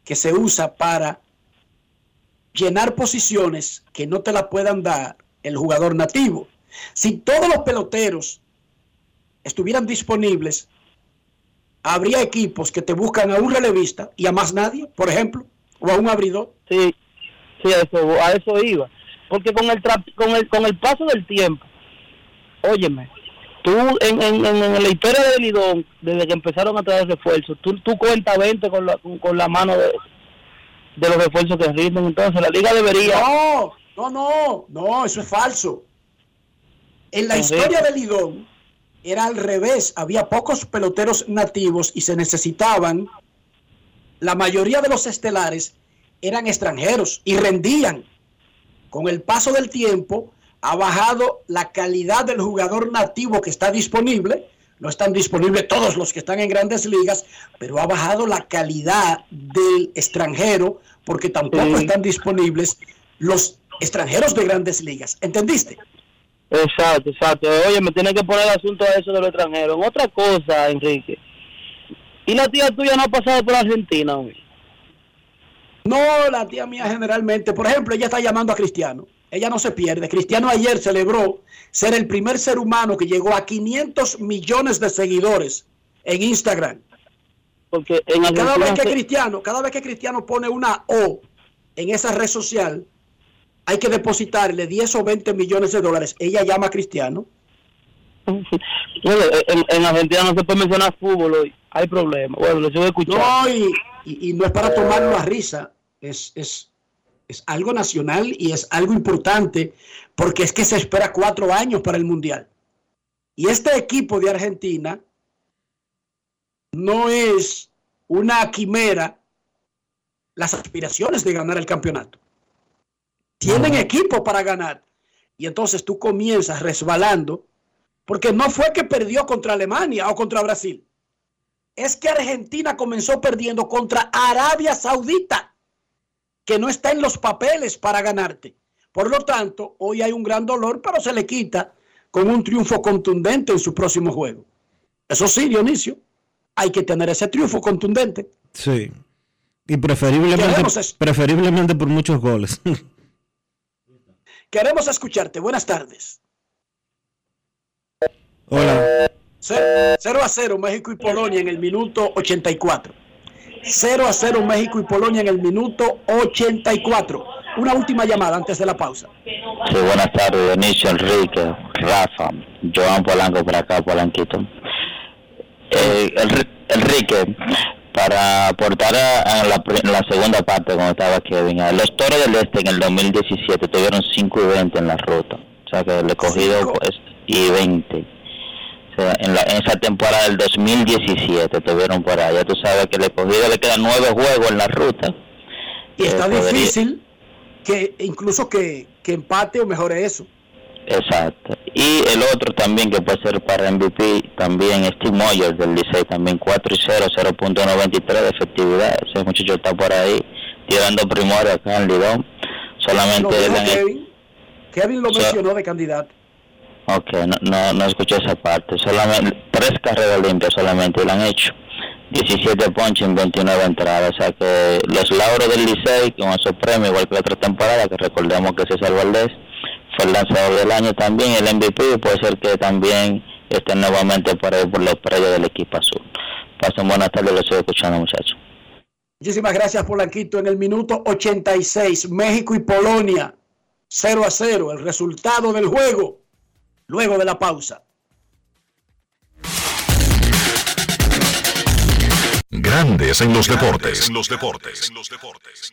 que se usa para llenar posiciones que no te la puedan dar el jugador nativo. Si todos los peloteros estuvieran disponibles, habría equipos que te buscan a un relevista y a más nadie, por ejemplo, o a un abridor. Sí, sí, a eso, a eso iba. Porque con el, con el con el paso del tiempo, óyeme, tú en, en, en, la historia de Lidón, desde que empezaron a traer refuerzos, tú, tú cuentas 20 con la, con, con la mano de, de los refuerzos que rinden. Entonces, la liga debería. No, no, no, no, eso es falso. En la Correcto. historia del Lidón era al revés, había pocos peloteros nativos y se necesitaban, la mayoría de los estelares eran extranjeros y rendían. Con el paso del tiempo ha bajado la calidad del jugador nativo que está disponible, no están disponibles todos los que están en grandes ligas, pero ha bajado la calidad del extranjero porque tampoco Sí. están disponibles los extranjeros de grandes ligas. ¿Entendiste? Exacto, exacto. Oye, me tiene que poner el asunto a eso de los extranjeros. En otra cosa, Enrique. ¿Y la tía tuya no ha pasado por Argentina, hombre? No, la tía mía generalmente, por ejemplo, ella está llamando a Cristiano. Ella no se pierde. Cristiano ayer celebró ser el primer ser humano que llegó a 500 millones de seguidores en Instagram. Porque en Y cada vez que Cristiano, cada vez que Cristiano pone una O en esa red social, hay que depositarle 10 o 20 millones de dólares. Ella llama a Cristiano. <laughs> Bueno, en, en Argentina no se puede mencionar fútbol hoy. Hay problemas. Bueno, lo sigo escuchando. No, y, y- y no es para tomarlo a risa, es, es, es algo nacional y es algo importante porque es que se espera cuatro años para el Mundial. Y este equipo de Argentina no es una quimera las aspiraciones de ganar el campeonato. Tienen equipo para ganar. Y entonces tú comienzas resbalando porque no fue que perdió contra Alemania o contra Brasil es que Argentina comenzó perdiendo contra Arabia Saudita, que no está en los papeles para ganarte. Por lo tanto, hoy hay un gran dolor, pero se le quita con un triunfo contundente en su próximo juego. Eso sí, Dionisio, hay que tener ese triunfo contundente. Sí. Y preferiblemente, preferiblemente por muchos goles. Queremos escucharte. Buenas tardes. Hola. 0 a 0 México y Polonia en el minuto 84. 0 a 0 México y Polonia en el minuto 84. Una última llamada antes de la pausa. Sí, buenas tardes, Dionisio, Enrique, Rafa, Joan Polanco por acá, Polanquito. Eh, Enri- Enrique, para aportar a, la, la segunda parte, como estaba Kevin, los Toros del Este en el 2017 tuvieron 5 y 20 en la ruta, o sea que el cogido pues, y 20. Sea, en, la, en esa temporada del 2017 tuvieron por ya tú sabes que el cogido le quedan 9 juegos en la ruta. Y está Eh, podría- difícil que incluso que, que empate o mejore eso. Exacto. Y el otro también que puede ser para MVP, también Steve Moyer del Licey, también 4 y 0, 0.93 de efectividad. Ese muchacho está por ahí tirando primores acá en Lidón. Solamente Kevin. Kevin lo mencionó de candidato. Ok, no, no, no escuché esa parte. Solamente tres carreras limpias solamente le han hecho. 17 ponches en 29 entradas. O sea que los lauros del Licey con esos premios, igual que la otra temporada, que recordemos que César Valdés fue el lanzador del año también, el MVP, puede ser que también esté nuevamente por ahí por los del equipo azul. Pasen buenas tardes, los estoy escuchando muchachos. Muchísimas gracias, Polanquito. En el minuto 86, México y Polonia, 0 a 0, el resultado del juego, luego de la pausa. Grandes en los deportes. En los deportes. En los deportes.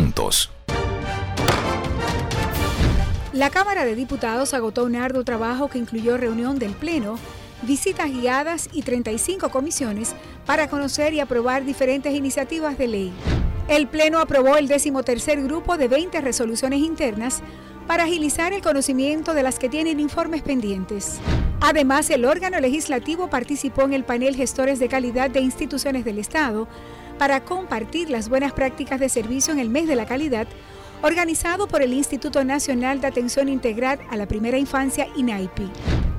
La Cámara de Diputados agotó un arduo trabajo que incluyó reunión del Pleno, visitas guiadas y 35 comisiones para conocer y aprobar diferentes iniciativas de ley. El Pleno aprobó el decimotercer grupo de 20 resoluciones internas para agilizar el conocimiento de las que tienen informes pendientes. Además, el órgano legislativo participó en el panel Gestores de Calidad de Instituciones del Estado para compartir las buenas prácticas de servicio en el mes de la calidad, organizado por el Instituto Nacional de Atención Integral a la Primera Infancia, INAIPI.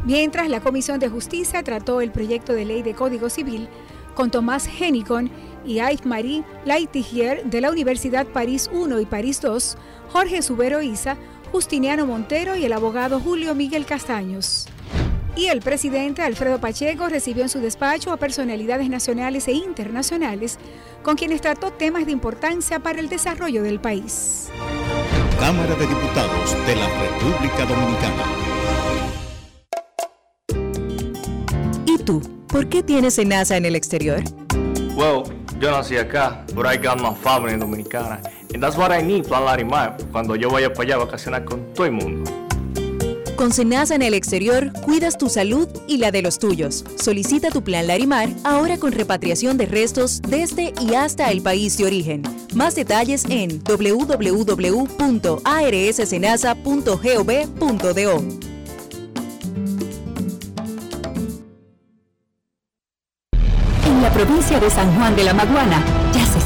Mientras la Comisión de Justicia trató el proyecto de ley de Código Civil con Tomás Hennicon y Yves-Marie Laitigier de la Universidad París I y París II, Jorge Subero Isa, Justiniano Montero y el abogado Julio Miguel Castaños. Y el presidente Alfredo Pacheco recibió en su despacho a personalidades nacionales e internacionales con quienes trató temas de importancia para el desarrollo del país. Cámara de Diputados de la República Dominicana. ¿Y tú? ¿Por qué tienes enaza en el exterior? Well, yo nací acá, but I got my family dominicana. And that's what I need, Plan Larimar, cuando yo vaya para allá a vacacionar con todo el mundo. Con Senasa en el exterior, cuidas tu salud y la de los tuyos. Solicita tu plan Larimar ahora con repatriación de restos desde y hasta el país de origen. Más detalles en www.arssenasa.gov.do. En la provincia de San Juan de la Maguana ya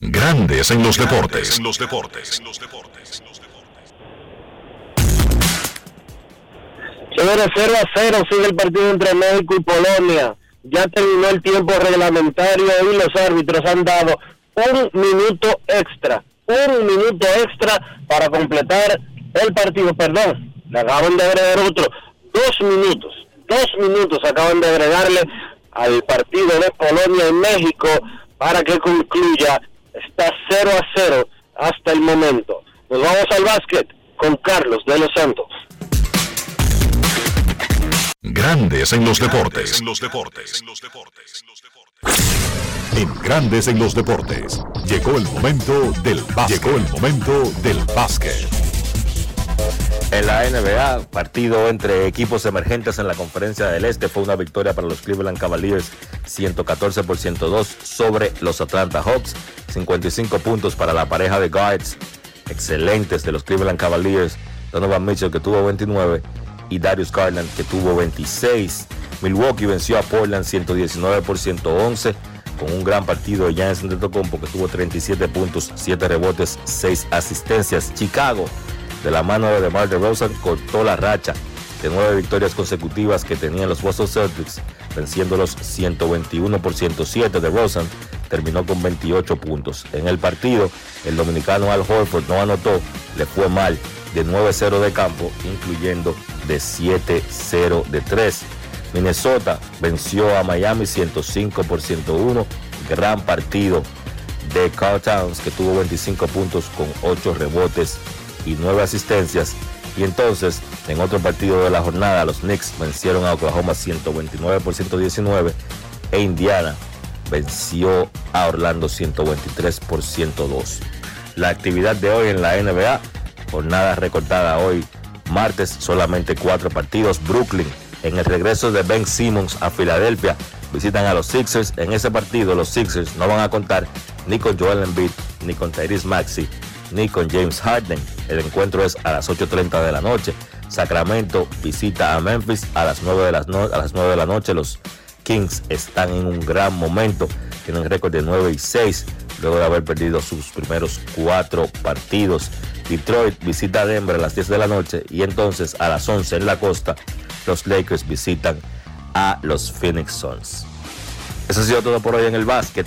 Grandes en los deportes. los deportes. Señores, 0 a 0 sigue el partido entre México y Polonia. Ya terminó el tiempo reglamentario y los árbitros han dado un minuto extra. Un minuto extra para completar el partido. Perdón, le acaban de agregar otro. Dos minutos. Dos minutos acaban de agregarle al partido de Polonia y México para que concluya. Está 0 a 0 hasta el momento. Nos vamos al básquet con Carlos de los Santos. Grandes en los deportes. los deportes. En Grandes en los deportes. Llegó el momento del básquet. Llegó el momento del básquet. En la NBA, partido entre equipos emergentes en la conferencia del Este fue una victoria para los Cleveland Cavaliers 114 por 102 sobre los Atlanta Hawks, 55 puntos para la pareja de guards excelentes de los Cleveland Cavaliers, Donovan Mitchell que tuvo 29 y Darius Garland que tuvo 26. Milwaukee venció a Portland 119 por 111 con un gran partido de Giannis Antetokounmpo que tuvo 37 puntos, 7 rebotes, 6 asistencias. Chicago de la mano de DeMar DeRozan cortó la racha de nueve victorias consecutivas que tenían los Boston Celtics, venciéndolos 121 por 107. DeRozan terminó con 28 puntos. En el partido, el dominicano Al Horford no anotó, le fue mal de 9-0 de campo, incluyendo de 7-0 de 3. Minnesota venció a Miami 105 por 101. Gran partido de Carl Towns que tuvo 25 puntos con 8 rebotes y 9 asistencias. Y entonces, en otro partido de la jornada, los Knicks vencieron a Oklahoma 129 por 119 e Indiana venció a Orlando 123 por 102. La actividad de hoy en la NBA, jornada recortada hoy, martes, solamente cuatro partidos. Brooklyn, en el regreso de Ben Simmons a Filadelfia, visitan a los Sixers. En ese partido, los Sixers no van a contar ni con Joel Embiid, ni con Tyrese Maxey, ni con James Harden. El encuentro es a las 8.30 de la noche. Sacramento visita a Memphis a las 9 de, las no- a las 9 de la noche. Los Kings están en un gran momento. Tienen récord de 9 y 6 luego de haber perdido sus primeros cuatro partidos. Detroit visita a Denver a las 10 de la noche y entonces a las 11 en la costa los Lakers visitan a los Phoenix Suns. Eso ha sido todo por hoy en el básquet.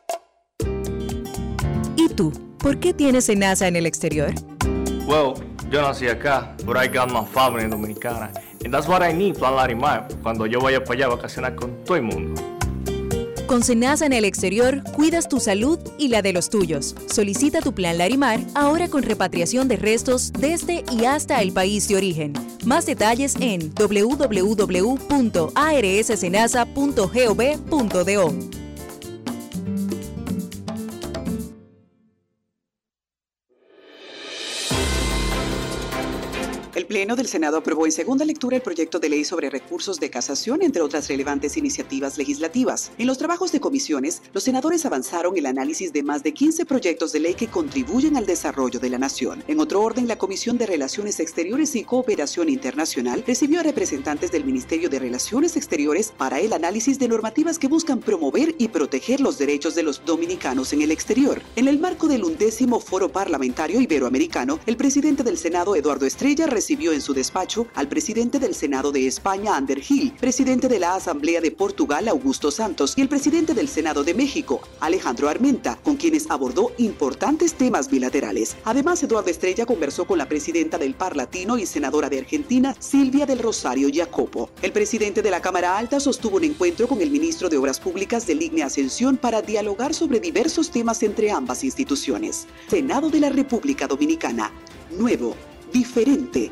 ¿Y tú? ¿Por qué tienes NASA en el exterior? Well, yo nací acá, but I got my family dominicana. And that's what I need, Plan Larimar, cuando yo vaya para allá a vacacionar con todo el mundo. Con Senasa en el exterior, cuidas tu salud y la de los tuyos. Solicita tu plan Larimar ahora con repatriación de restos desde y hasta el país de origen. Más detalles en www.arssenasa.gov.do. Pleno del Senado aprobó en segunda lectura el proyecto de ley sobre recursos de casación, entre otras relevantes iniciativas legislativas. En los trabajos de comisiones, los senadores avanzaron el análisis de más de 15 proyectos de ley que contribuyen al desarrollo de la nación. En otro orden, la Comisión de Relaciones Exteriores y Cooperación Internacional recibió a representantes del Ministerio de Relaciones Exteriores para el análisis de normativas que buscan promover y proteger los derechos de los dominicanos en el exterior. En el marco del undécimo Foro Parlamentario Iberoamericano, el presidente del Senado, Eduardo Estrella, recibió en su despacho al presidente del Senado de España, Ander Gil, presidente de la Asamblea de Portugal, Augusto Santos, y el presidente del Senado de México, Alejandro Armenta, con quienes abordó importantes temas bilaterales. Además, Eduardo Estrella conversó con la presidenta del Par Latino y senadora de Argentina, Silvia del Rosario Jacopo. El presidente de la Cámara Alta sostuvo un encuentro con el ministro de Obras Públicas de Ligne Ascensión para dialogar sobre diversos temas entre ambas instituciones. Senado de la República Dominicana. Nuevo, diferente,